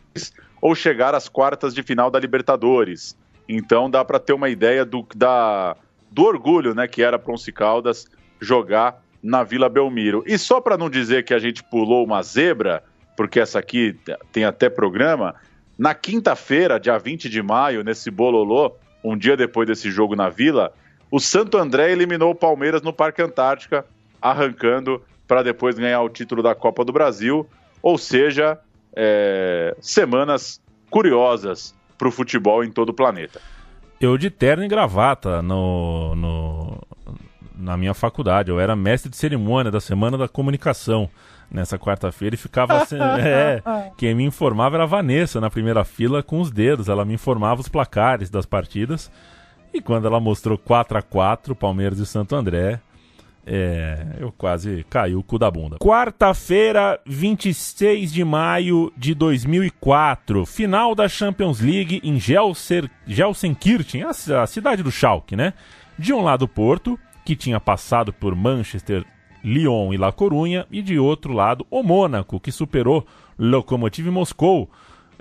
ou chegar às quartas de final da Libertadores. Então dá para ter uma ideia do, da, do orgulho né, que era para Once Caldas jogar na Vila Belmiro. E só para não dizer que a gente pulou uma zebra, porque essa aqui tem até programa, na quinta-feira, dia 20 de maio, nesse bololô, um dia depois desse jogo na Vila, o Santo André eliminou o Palmeiras no Parque Antártica, arrancando para depois ganhar o título da Copa do Brasil. Ou seja, é, semanas curiosas para o futebol em todo o planeta. Eu de terno e gravata no, no, na minha faculdade. Eu era mestre de cerimônia da Semana da Comunicação nessa quarta-feira e ficava. é, quem me informava era a Vanessa na primeira fila com os dedos. Ela me informava os placares das partidas e quando ela mostrou 4 a 4 Palmeiras e Santo André, é, eu quase caí o cu da bunda. Quarta-feira, 26 de maio de 2004, final da Champions League em Gelser, Gelsenkirchen, a, a cidade do Schalke, né? De um lado Porto, que tinha passado por Manchester, Lyon e La Corunha, e de outro lado o Mônaco, que superou Lokomotiv Moscou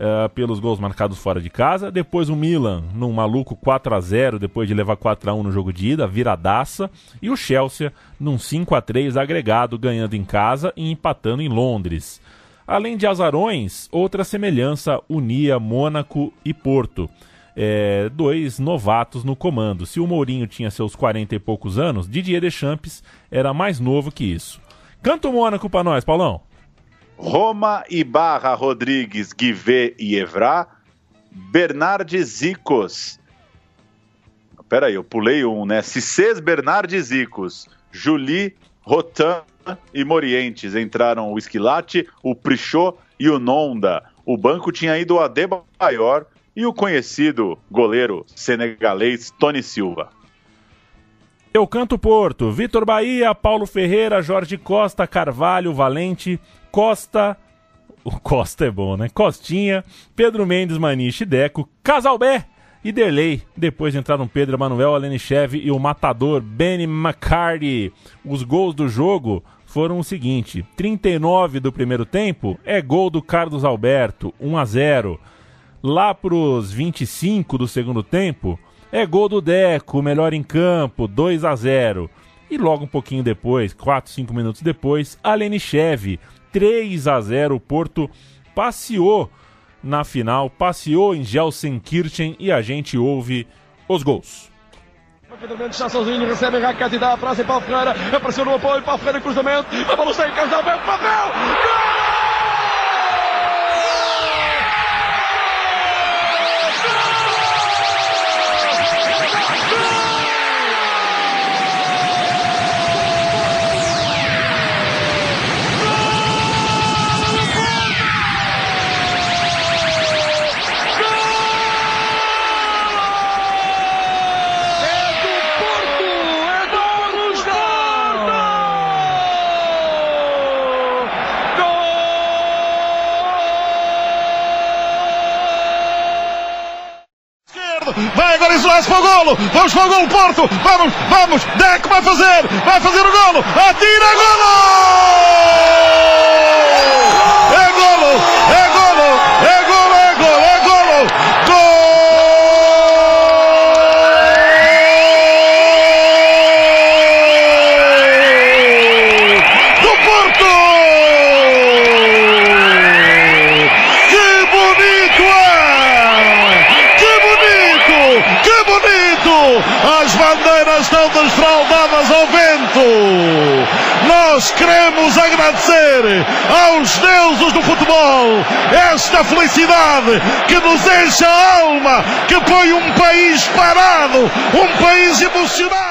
uh, pelos gols marcados fora de casa. Depois o Milan, num maluco 4 a 0 depois de levar 4 a 1 no jogo de ida, viradaça. E o Chelsea, num 5 a 3 agregado, ganhando em casa e empatando em Londres. Além de azarões, outra semelhança unia Mônaco e Porto. É, dois novatos no comando. Se o Mourinho tinha seus 40 e poucos anos, Didier Deschamps era mais novo que isso. Canta o Mônaco pra nós, Paulão. Roma, Ibarra, Rodrigues, Guivet e Evra, Bernardes Zicos. Peraí, eu pulei um, né? Cicês Bernardes Zicos, Julie, Rotan e Morientes. Entraram o Esquilate, o Prichot e o Nonda. O banco tinha ido o Adebayor e o conhecido goleiro senegalês Tony Silva. Eu canto Porto, Vitor Bahia, Paulo Ferreira, Jorge Costa, Carvalho, Valente, Costa. O Costa é bom, né? Costinha, Pedro Mendes, Maniche, Deco, Casalbé E Derlei, depois entraram Pedro Emanuel, Alenichev e o matador Benny McCarty. Os gols do jogo foram o seguinte: 39 do primeiro tempo é gol do Carlos Alberto, 1 a 0. Lá pros 25 do segundo tempo é gol do Deco, melhor em campo, 2 a 0. E logo um pouquinho depois, 4, 5 minutos depois, Alenichev, 3 a 0. O Porto passeou na final, passeou em Gelsenkirchen e a gente ouve os gols. Pedro Mendes está sozinho, recebe Raquete e dá a Ferreira, apareceu no apoio cruzamento, a bola sai! Agora isolar-se para o golo, vamos para o golo Porto, vamos, vamos, Deco vai fazer, vai fazer o golo, atira golo! Nós queremos agradecer aos deuses do futebol esta felicidade que nos enche a alma, que põe um país parado, um país emocionado.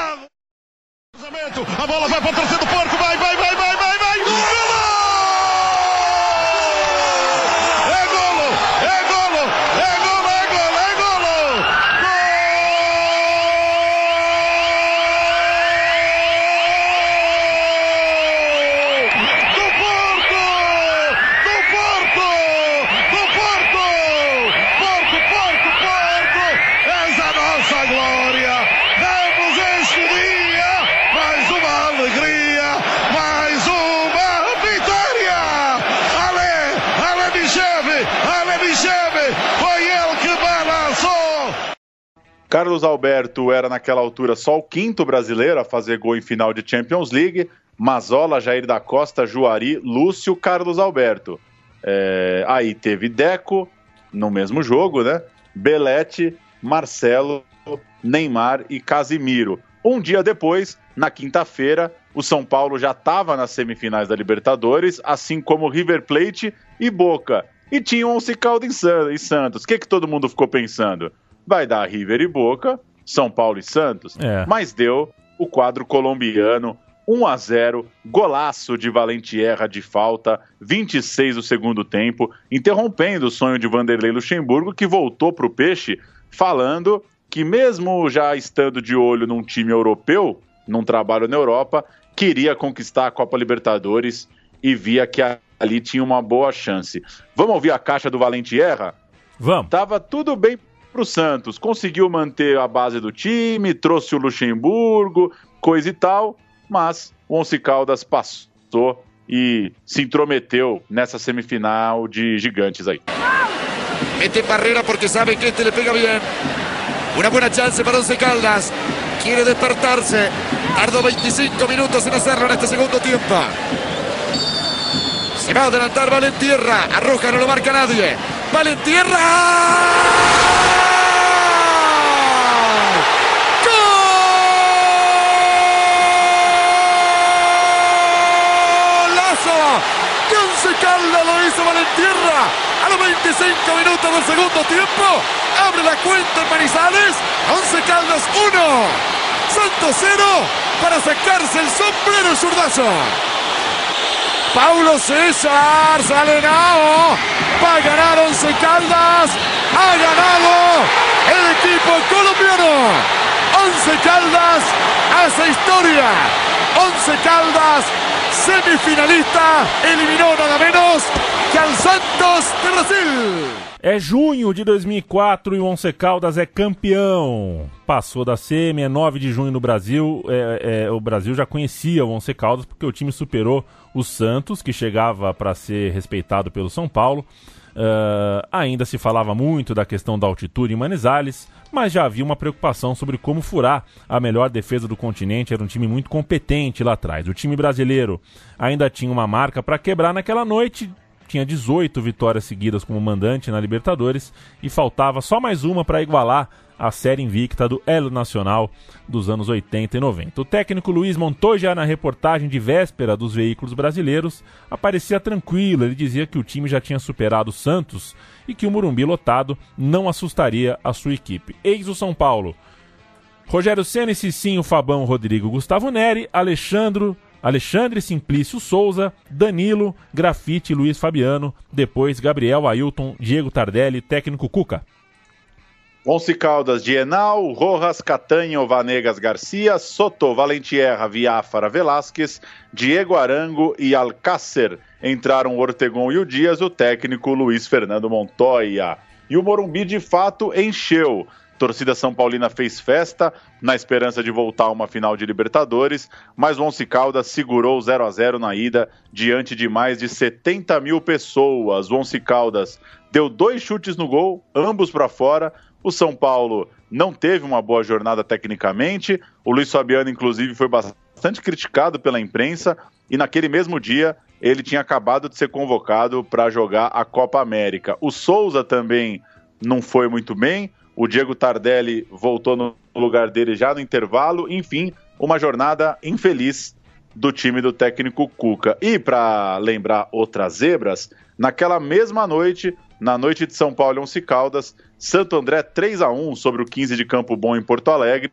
Carlos Alberto era naquela altura só o quinto brasileiro a fazer gol em final de Champions League. Mazola, Jair da Costa, Juari, Lúcio, Carlos Alberto. É, aí teve Deco no mesmo jogo, né? Belete, Marcelo, Neymar e Casimiro. Um dia depois, na quinta-feira, o São Paulo já estava nas semifinais da Libertadores, assim como River Plate e Boca. E tinha um Once Caldas e Santos. O que, que todo mundo ficou pensando? Vai dar River e Boca, São Paulo e Santos, é. mas deu o quadro colombiano 1 a 0, golaço de Valentierra de falta, 26 do segundo tempo, interrompendo o sonho de Vanderlei Luxemburgo, que voltou para o Peixe falando que mesmo já estando de olho num time europeu, num trabalho na Europa, queria conquistar a Copa Libertadores e via que ali tinha uma boa chance. Vamos ouvir a caixa do Valentierra? Vamos. Tava tudo bem para o Santos. Conseguiu manter a base do time, trouxe o Luxemburgo, coisa e tal, mas o Once Caldas passou e se intrometeu nessa semifinal de gigantes aí. Mete barreira porque sabe que este le pega bien. Una buena chance para Once Caldas. Quiere despertarse. Tardó 25 minutos en hacerlo en este segundo tiempo. Se va a adelantar Valentierra. Arroja, no lo marca nadie. Valentierra. Calda lo hizo Valentierra a los 25 minutos del segundo tiempo. Abre la cuenta en Manizales. 11 Caldas 1. Santos 0 para sacarse el sombrero zurdazo. Paulo César Salenao va a ganar 11 Caldas. Ha ganado el equipo colombiano. 11 Caldas hace historia. 11 Caldas semifinalista, eliminó nada menos que al Santos de Brasil. É junho de 2004 e o Once Caldas é campeão. Passou da semi, é 9 de junho no Brasil. É, é, o Brasil já conhecia o Once Caldas porque o time superou o Santos, que chegava para ser respeitado pelo São Paulo. Uh, ainda se falava muito da questão da altitude em Manizales, mas já havia uma preocupação sobre como furar a melhor defesa do continente. Era um time muito competente lá atrás. O time brasileiro ainda tinha uma marca para quebrar naquela noite. Tinha 18 vitórias seguidas como mandante na Libertadores e faltava só mais uma para igualar a série invicta do Elo Nacional dos anos 80 e 90. O técnico Luiz Montoya, na reportagem de véspera dos veículos brasileiros, aparecia tranquilo. Ele dizia que o time já tinha superado o Santos e que o Murumbi lotado não assustaria a sua equipe. Eis o São Paulo. Rogério Senna, Cicinho, Fabão, Rodrigo, Gustavo Neri, Alexandro, Alexandre Simplício Souza, Danilo, Grafite, Luiz Fabiano, depois Gabriel Ailton, Diego Tardelli, técnico Cuca. Once Caldas de Enal, Rojas, Catanho, Vanegas Garcia, Soto, Valentierra, Viáfara, Velasquez, Diego Arango e Alcácer. Entraram o Ortegon e o Dias, o técnico Luiz Fernando Montoya. E o Morumbi de fato encheu. Torcida São Paulina fez festa na esperança de voltar a uma final de Libertadores, mas o Once Caldas segurou 0 a 0 na ida diante de mais de 70 mil pessoas. O Once Caldas deu dois chutes no gol, ambos para fora, o São Paulo não teve uma boa jornada tecnicamente. O Luiz Fabiano, inclusive, foi bastante criticado pela imprensa. E naquele mesmo dia, ele tinha acabado de ser convocado para jogar a Copa América. O Souza também não foi muito bem. O Diego Tardelli voltou no lugar dele já no intervalo. Enfim, uma jornada infeliz do time do técnico Cuca. E para lembrar outras zebras, naquela mesma noite, na noite de São Paulo e Once Caldas, Santo André 3 a 1 sobre o 15 de Campo Bom em Porto Alegre,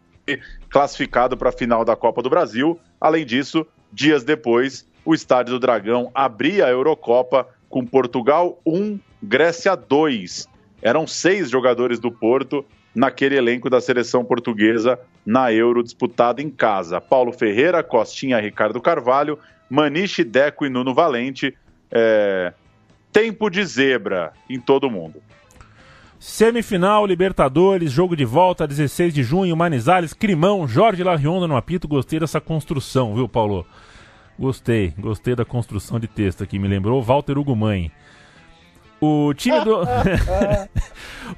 classificado para a final da Copa do Brasil. Além disso, dias depois, o Estádio do Dragão abria a Eurocopa com Portugal 1, Grécia 2. Eram seis jogadores do Porto naquele elenco da seleção portuguesa na Euro disputada em casa. Paulo Ferreira, Costinha, Ricardo Carvalho, Maniche, Deco e Nuno Valente. É... Tempo de zebra em todo mundo. Semifinal, Libertadores, jogo de volta, 16 de junho, Manizales, Crimão, Jorge Larionda no apito. Gostei dessa construção, viu, Paulo? Gostei, gostei da construção de texto aqui. Me lembrou Walter Ugumãe. O time do.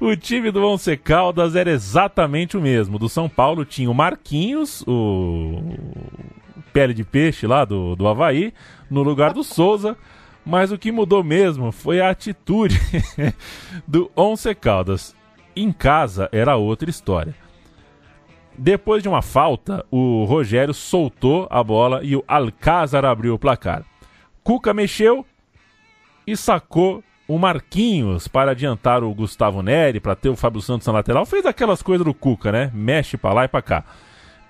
o time do Once Caldas era exatamente o mesmo. Do São Paulo tinha o Marquinhos, o pele de peixe lá do, do Havaí, no lugar do Souza. Mas o que mudou mesmo foi a atitude do Once Caldas. Em casa era outra história. Depois de uma falta, o Rogério soltou a bola e o Alcázar abriu o placar. Cuca mexeu e sacou o Marquinhos para adiantar o Gustavo Neri, para ter o Fábio Santos na lateral. Fez aquelas coisas do Cuca, né? Mexe para lá e para cá.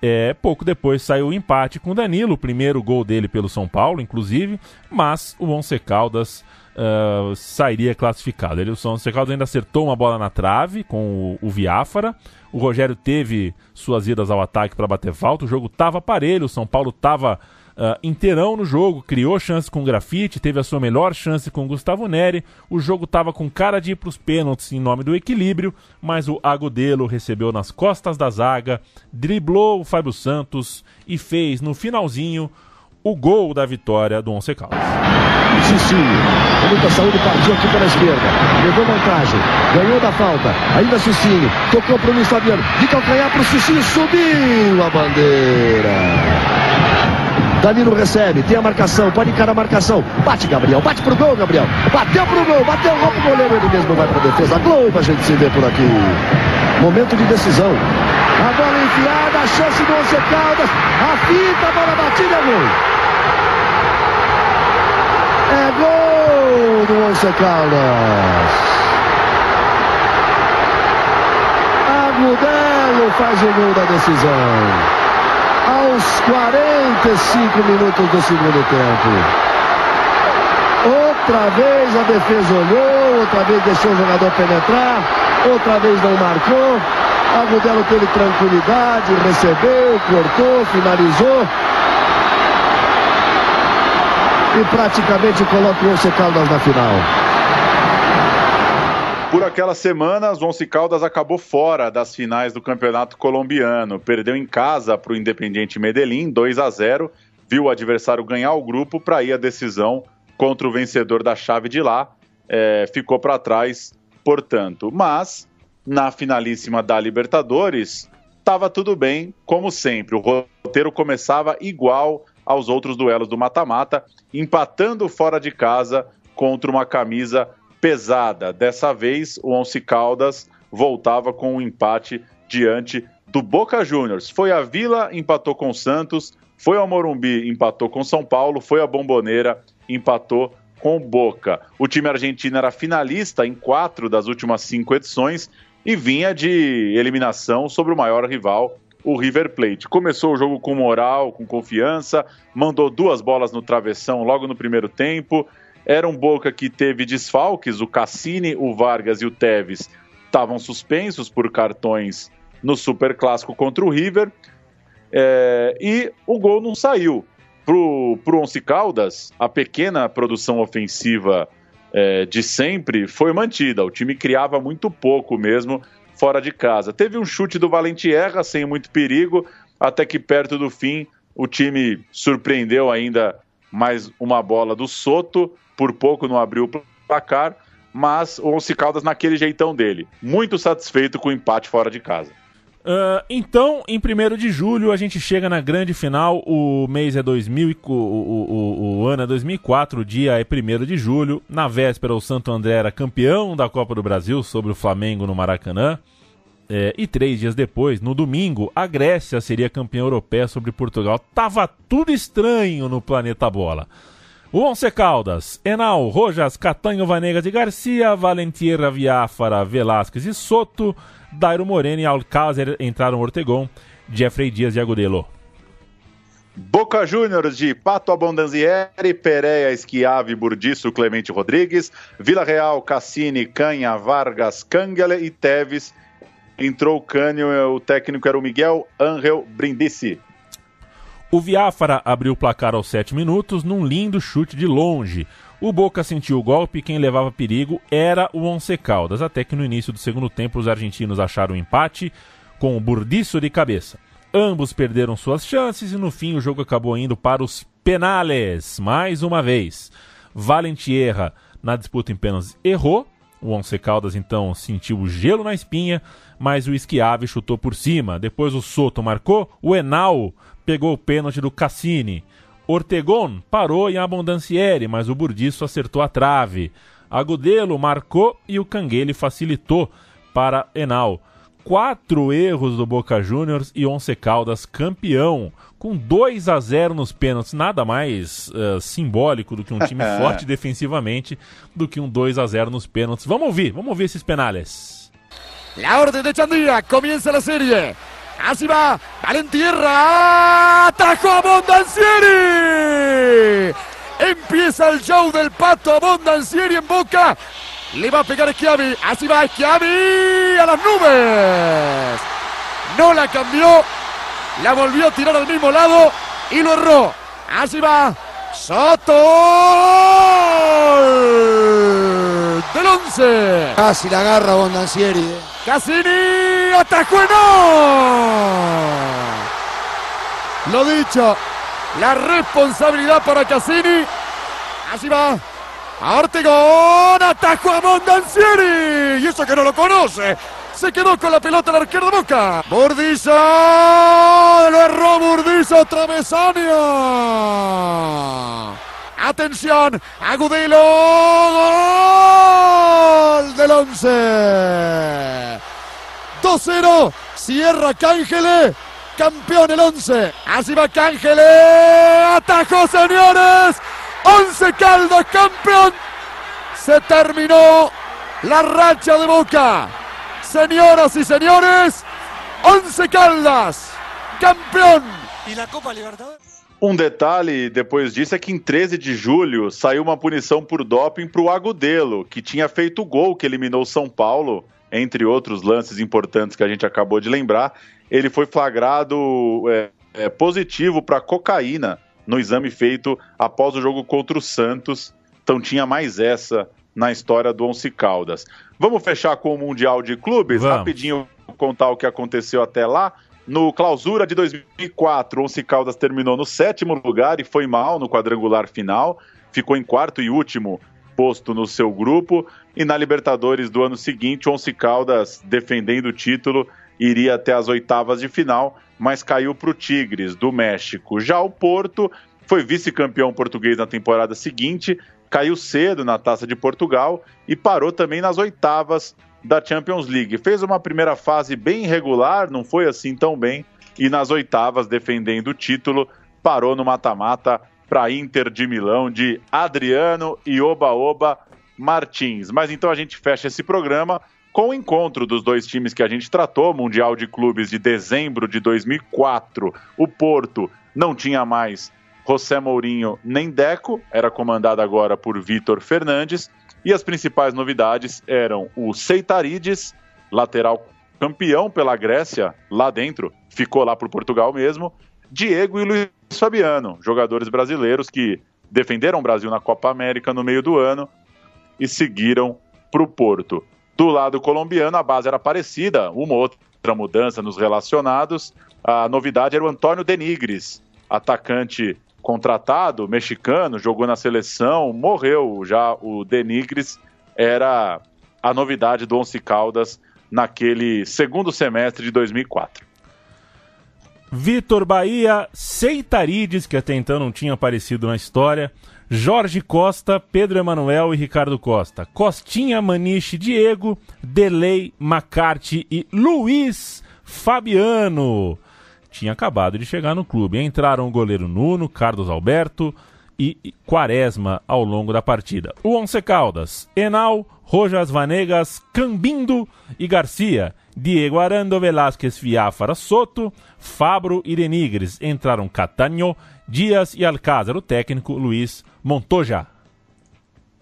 É, pouco depois saiu o empate com o Danilo, o primeiro gol dele pelo São Paulo, inclusive, mas o Once Caldas uh, sairia classificado. Ele, o Once Caldas ainda acertou uma bola na trave com o, o Viáfara. O Rogério teve suas idas ao ataque para bater falta. O jogo estava parelho, o São Paulo estava uh, inteirão no jogo, criou chance com o Grafite, teve a sua melhor chance com o Gustavo Neri. O jogo estava com cara de ir para os pênaltis em nome do equilíbrio, mas o Agudelo recebeu nas costas da zaga, driblou o Fábio Santos e fez no finalzinho o gol da vitória do Once Caldas. Cicinho, com muita saúde, partiu aqui pela esquerda. Levou vantagem, ganhou da falta. Ainda Cicinho, tocou para o Luiz Fabiano. De calcanhar para o Cicinho, subiu a bandeira. Danilo recebe, tem a marcação, pode encarar a marcação. Bate Gabriel, bate pro gol, Gabriel. Bateu pro gol, bateu, o goleiro, ele mesmo vai pra defesa. Globo a gente se vê por aqui. Momento de decisão. A bola enfiada, a chance do Once Caldas. A fita, a bola batida, é gol. É gol do Once Caldas. Agudelo faz o gol da decisão aos 45 minutos do segundo tempo. Outra vez a defesa olhou, outra vez deixou o jogador penetrar, outra vez não marcou. Agudelo teve tranquilidade, recebeu, cortou, finalizou. e praticamente coloca o Caldas na final. Por aquela semana, o Once Caldas acabou fora das finais do Campeonato Colombiano. Perdeu em casa para o Independiente Medellín, 2 a 0. Viu o adversário ganhar o grupo para ir à decisão contra o vencedor da chave de lá. É, ficou para trás, portanto. Mas, na finalíssima da Libertadores, estava tudo bem, como sempre. O roteiro começava igual aos outros duelos do mata-mata, empatando fora de casa contra uma camisa pesada. Dessa vez, o Once Caldas voltava com um empate diante do Boca Juniors. Foi a Vila, empatou com o Santos, foi ao Morumbi, empatou com São Paulo, foi a Bomboneira, empatou com o Boca. O time argentino era finalista em quatro das últimas cinco edições e vinha de eliminação sobre o maior rival, o River Plate. Começou o jogo com moral, com confiança, mandou duas bolas no travessão logo no primeiro tempo, era um Boca que teve desfalques, o Cassini, o Vargas e o Teves estavam suspensos por cartões no Super Clássico contra o River. É, e o gol não saiu. Pro, pro Once Caldas, a pequena produção ofensiva é, de sempre foi mantida. O time criava muito pouco mesmo fora de casa. Teve um chute do Valentierra sem muito perigo, até que perto do fim o time surpreendeu ainda mais uma bola do Soto por pouco não abriu o placar, mas o Once Caldas naquele jeitão dele. Muito satisfeito com o empate fora de casa. Uh, então, em 1 de julho, a gente chega na grande final. O mês é 2000, o, o, o, o ano é 2004, o dia é 1 de julho. Na véspera, o Santo André era campeão da Copa do Brasil sobre o Flamengo no Maracanã. É, e três dias depois, no domingo, a Grécia seria campeã europeia sobre Portugal. Tava tudo estranho no planeta Bola. O Once Caldas, Enal, Rojas, Catanho, Vanegas e Garcia, Valentierra, Viáfara, Velasquez e Soto, Dairo Moreno e Alcácer entraram Ortegon, Jeffrey Dias e Agudelo. Boca Juniors de Pato Abondanzieri, Pereira, Esquiave, Burdiço, Clemente Rodrigues, Vila Real, Cassini, Canha, Vargas, Cangele e Teves. Entrou o Cânio, o técnico era o Miguel Angel Brindisi. O Viáfara abriu o placar aos 7 minutos num lindo chute de longe. O Boca sentiu o golpe e quem levava perigo era o Once Caldas, até que no início do segundo tempo os argentinos acharam o um empate com o Burdiço de cabeça. Ambos perderam suas chances e no fim o jogo acabou indo para os penales, mais uma vez. Valentierra, na disputa em pênaltis, errou. O Once Caldas então sentiu o gelo na espinha, mas o Esquiave chutou por cima. Depois o Soto marcou, o Enal pegou o pênalti do Cassini. Ortegon parou em Abondancieri, mas o Burdiço acertou a trave. Agudelo marcou e o Canguele facilitou para Enal. Quatro erros do Boca Juniors e Once Caldas campeão, com 2 a 0 nos pênaltis. Nada mais uh, simbólico do que um time forte defensivamente do que um 2 a 0 nos pênaltis. Vamos ouvir, vamos ouvir esses penales. La orden de Chandía, comienza la serie. Así va, Valentierra, atajo a Bondancieri. Empieza el show del pato Bondancieri en boca. Le va a pegar Schiavi, así va Schiavi a las nubes. No la cambió, la volvió a tirar al mismo lado y lo erró. Así va Soto del 11. Casi la agarra Bondancieri. Eh. Cassini atajó no. Lo dicho, la responsabilidad para Cassini. Así va. A Ortegón, atajo a Mondancieri. Y eso que no lo conoce. Se quedó con la pelota el arquero de Boca. Burdizo. Lo erró Burdizo. Travesaño. Atención. Agudelo. Gol del 11. 2-0. Cierra Cángele. Campeón el 11. Así va Cángele. Atajo, señores. 11 Caldas, campeón. Se terminó la racha de Boca. Señoras y señores, 11 Caldas, campeão. E na Copa Libertadores? Um detalhe depois disso é que em 13 de julho saiu uma punição por doping para o Agudelo, que tinha feito o gol que eliminou São Paulo, entre outros lances importantes que a gente acabou de lembrar. Ele foi flagrado é, é, positivo para cocaína no exame feito após o jogo contra o Santos. Então tinha mais essa na história do Once Caldas. Vamos fechar com o Mundial de Clubes? Vamos. Rapidinho contar o que aconteceu até lá. No clausura de 2004, o Once Caldas terminou no sétimo lugar e foi mal no quadrangular final. Ficou em quarto e último posto no seu grupo. E na Libertadores do ano seguinte, o Once Caldas, defendendo o título, iria até as oitavas de final, mas caiu para o Tigres do México. Já o Porto foi vice-campeão português na temporada seguinte, caiu cedo na Taça de Portugal e parou também nas oitavas da Champions League. Fez uma primeira fase bem irregular, não foi assim tão bem, e nas oitavas, defendendo o título, parou no mata-mata para Inter de Milão de Adriano e Oba-Oba Martins. Mas então a gente fecha esse programa com o encontro dos dois times que a gente tratou, Mundial de Clubes de dezembro de 2004. O Porto não tinha mais José Mourinho nem Deco, era comandado agora por Vitor Fernandes. E as principais novidades eram o Seitarides, lateral campeão pela Grécia, lá dentro, ficou lá por Portugal mesmo. Diego e Luiz Fabiano, jogadores brasileiros que defenderam o Brasil na Copa América no meio do ano e seguiram para o Porto. Do lado colombiano, a base era parecida, uma outra mudança nos relacionados. A novidade era o Antônio Denigres, atacante contratado, mexicano, jogou na seleção, morreu. Já o Denigres era a novidade do Once Caldas naquele segundo semestre de 2004. Vitor Bahia, Seitarides, que até então não tinha aparecido na história, Jorge Costa, Pedro Emanuel e Ricardo Costa, Costinha, Maniche, Diego, Delay, McCarthy e Luiz Fabiano. Tinha acabado de chegar no clube. Entraram o goleiro Nuno, Carlos Alberto e Quaresma ao longo da partida. O Once Caldas, Enal, Rojas Vanegas, Cambindo e Garcia. Diego Arando, Velásquez, Fiáfara, Soto, Fabro e Denigres. Entraram Catanho, Dias e Alcázar. O técnico Luiz Montoja.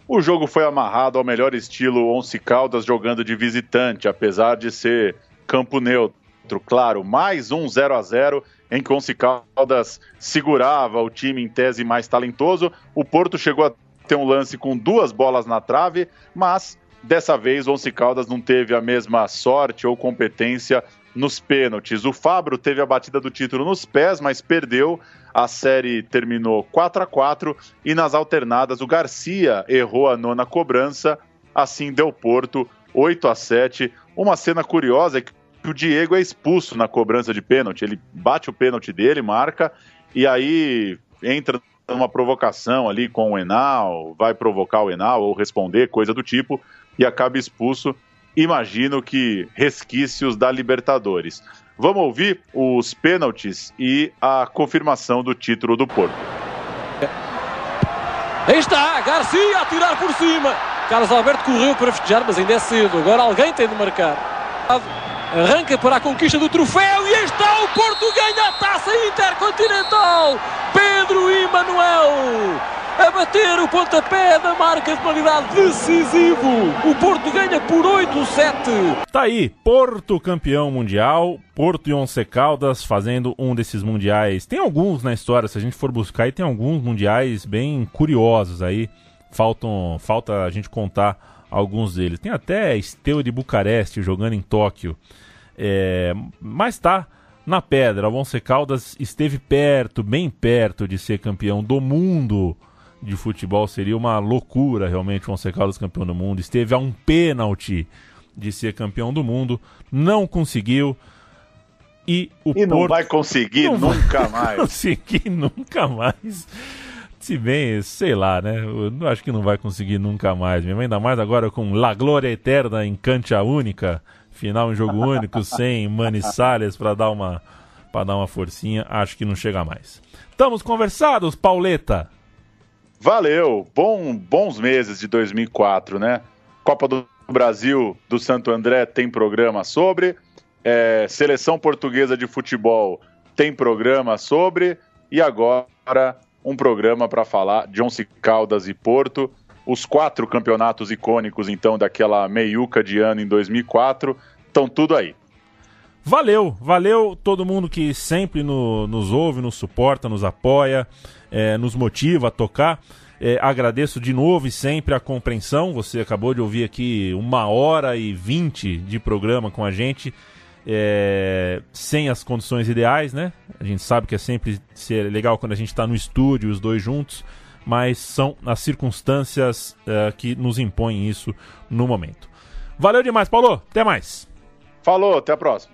O jogo foi amarrado ao melhor estilo Once Caldas jogando de visitante, apesar de ser campo neutro. Claro, mais um 0 a 0 em que o Once Caldas segurava o time em tese mais talentoso. O Porto chegou a ter um lance com duas bolas na trave, mas dessa vez o Once Caldas não teve a mesma sorte ou competência nos pênaltis. O Fabro teve a batida do título nos pés, mas perdeu. A série terminou 4 a 4 e nas alternadas o Garcia errou a nona cobrança, assim deu Porto 8 a 7. Uma cena curiosa é que o Diego é expulso na cobrança de pênalti. Ele bate o pênalti dele, marca e aí entra numa provocação ali com o Enal, vai provocar o Enal ou responder, coisa do tipo, e acaba expulso. Imagino que resquícios da Libertadores. Vamos ouvir os pênaltis e a confirmação do título do Porto. Aí está, Garcia a tirar por cima. Carlos Alberto correu para festejar, mas ainda é cedo. Agora alguém tem de marcar. Arranca para a conquista do troféu e está o Porto ganha a taça intercontinental. Pedro Emanuel a bater o pontapé da marca de qualidade decisivo. O Porto ganha por 8-7. Tá aí, Porto campeão mundial, Porto e Once Caldas fazendo um desses mundiais. Tem alguns na história, se a gente for buscar, e tem alguns mundiais bem curiosos aí. Faltam, falta a gente contar alguns deles. Tem até Esteu de Bucareste jogando em Tóquio. É, mas tá na pedra. O Once Caldas esteve perto, bem perto de ser campeão do mundo de futebol. Seria uma loucura realmente o Once Caldas campeão do mundo. Esteve a um pênalti de ser campeão do mundo, não conseguiu. E o e não Porto... vai conseguir não nunca vai mais. conseguir nunca mais. Se bem, sei lá, né? Eu acho que não vai conseguir nunca mais mesmo. Ainda mais agora com La Glória Eterna em Cancha Única, final em jogo único, sem Mani Salles para dar uma para dar uma forcinha, acho que não chega mais. Estamos conversados, Pauleta. Valeu, Bom, bons meses de 2004, né? Copa do Brasil do Santo André tem programa sobre, é, Seleção Portuguesa de Futebol tem programa sobre, e agora um programa para falar de Once Caldas e Porto, os quatro campeonatos icônicos, então, daquela meiuca de ano em 2004, estão tudo aí. Valeu, valeu todo mundo que sempre no, nos ouve, nos suporta, nos apoia, é, nos motiva a tocar. É, agradeço de novo e sempre a compreensão. Você acabou de ouvir aqui uma hora e vinte de programa com a gente, é, sem as condições ideais, né? A gente sabe que é sempre ser legal quando a gente está no estúdio, os dois juntos, mas são as circunstâncias é, que nos impõem isso no momento. Valeu demais, Paulo. Até mais. Falou, até a próxima.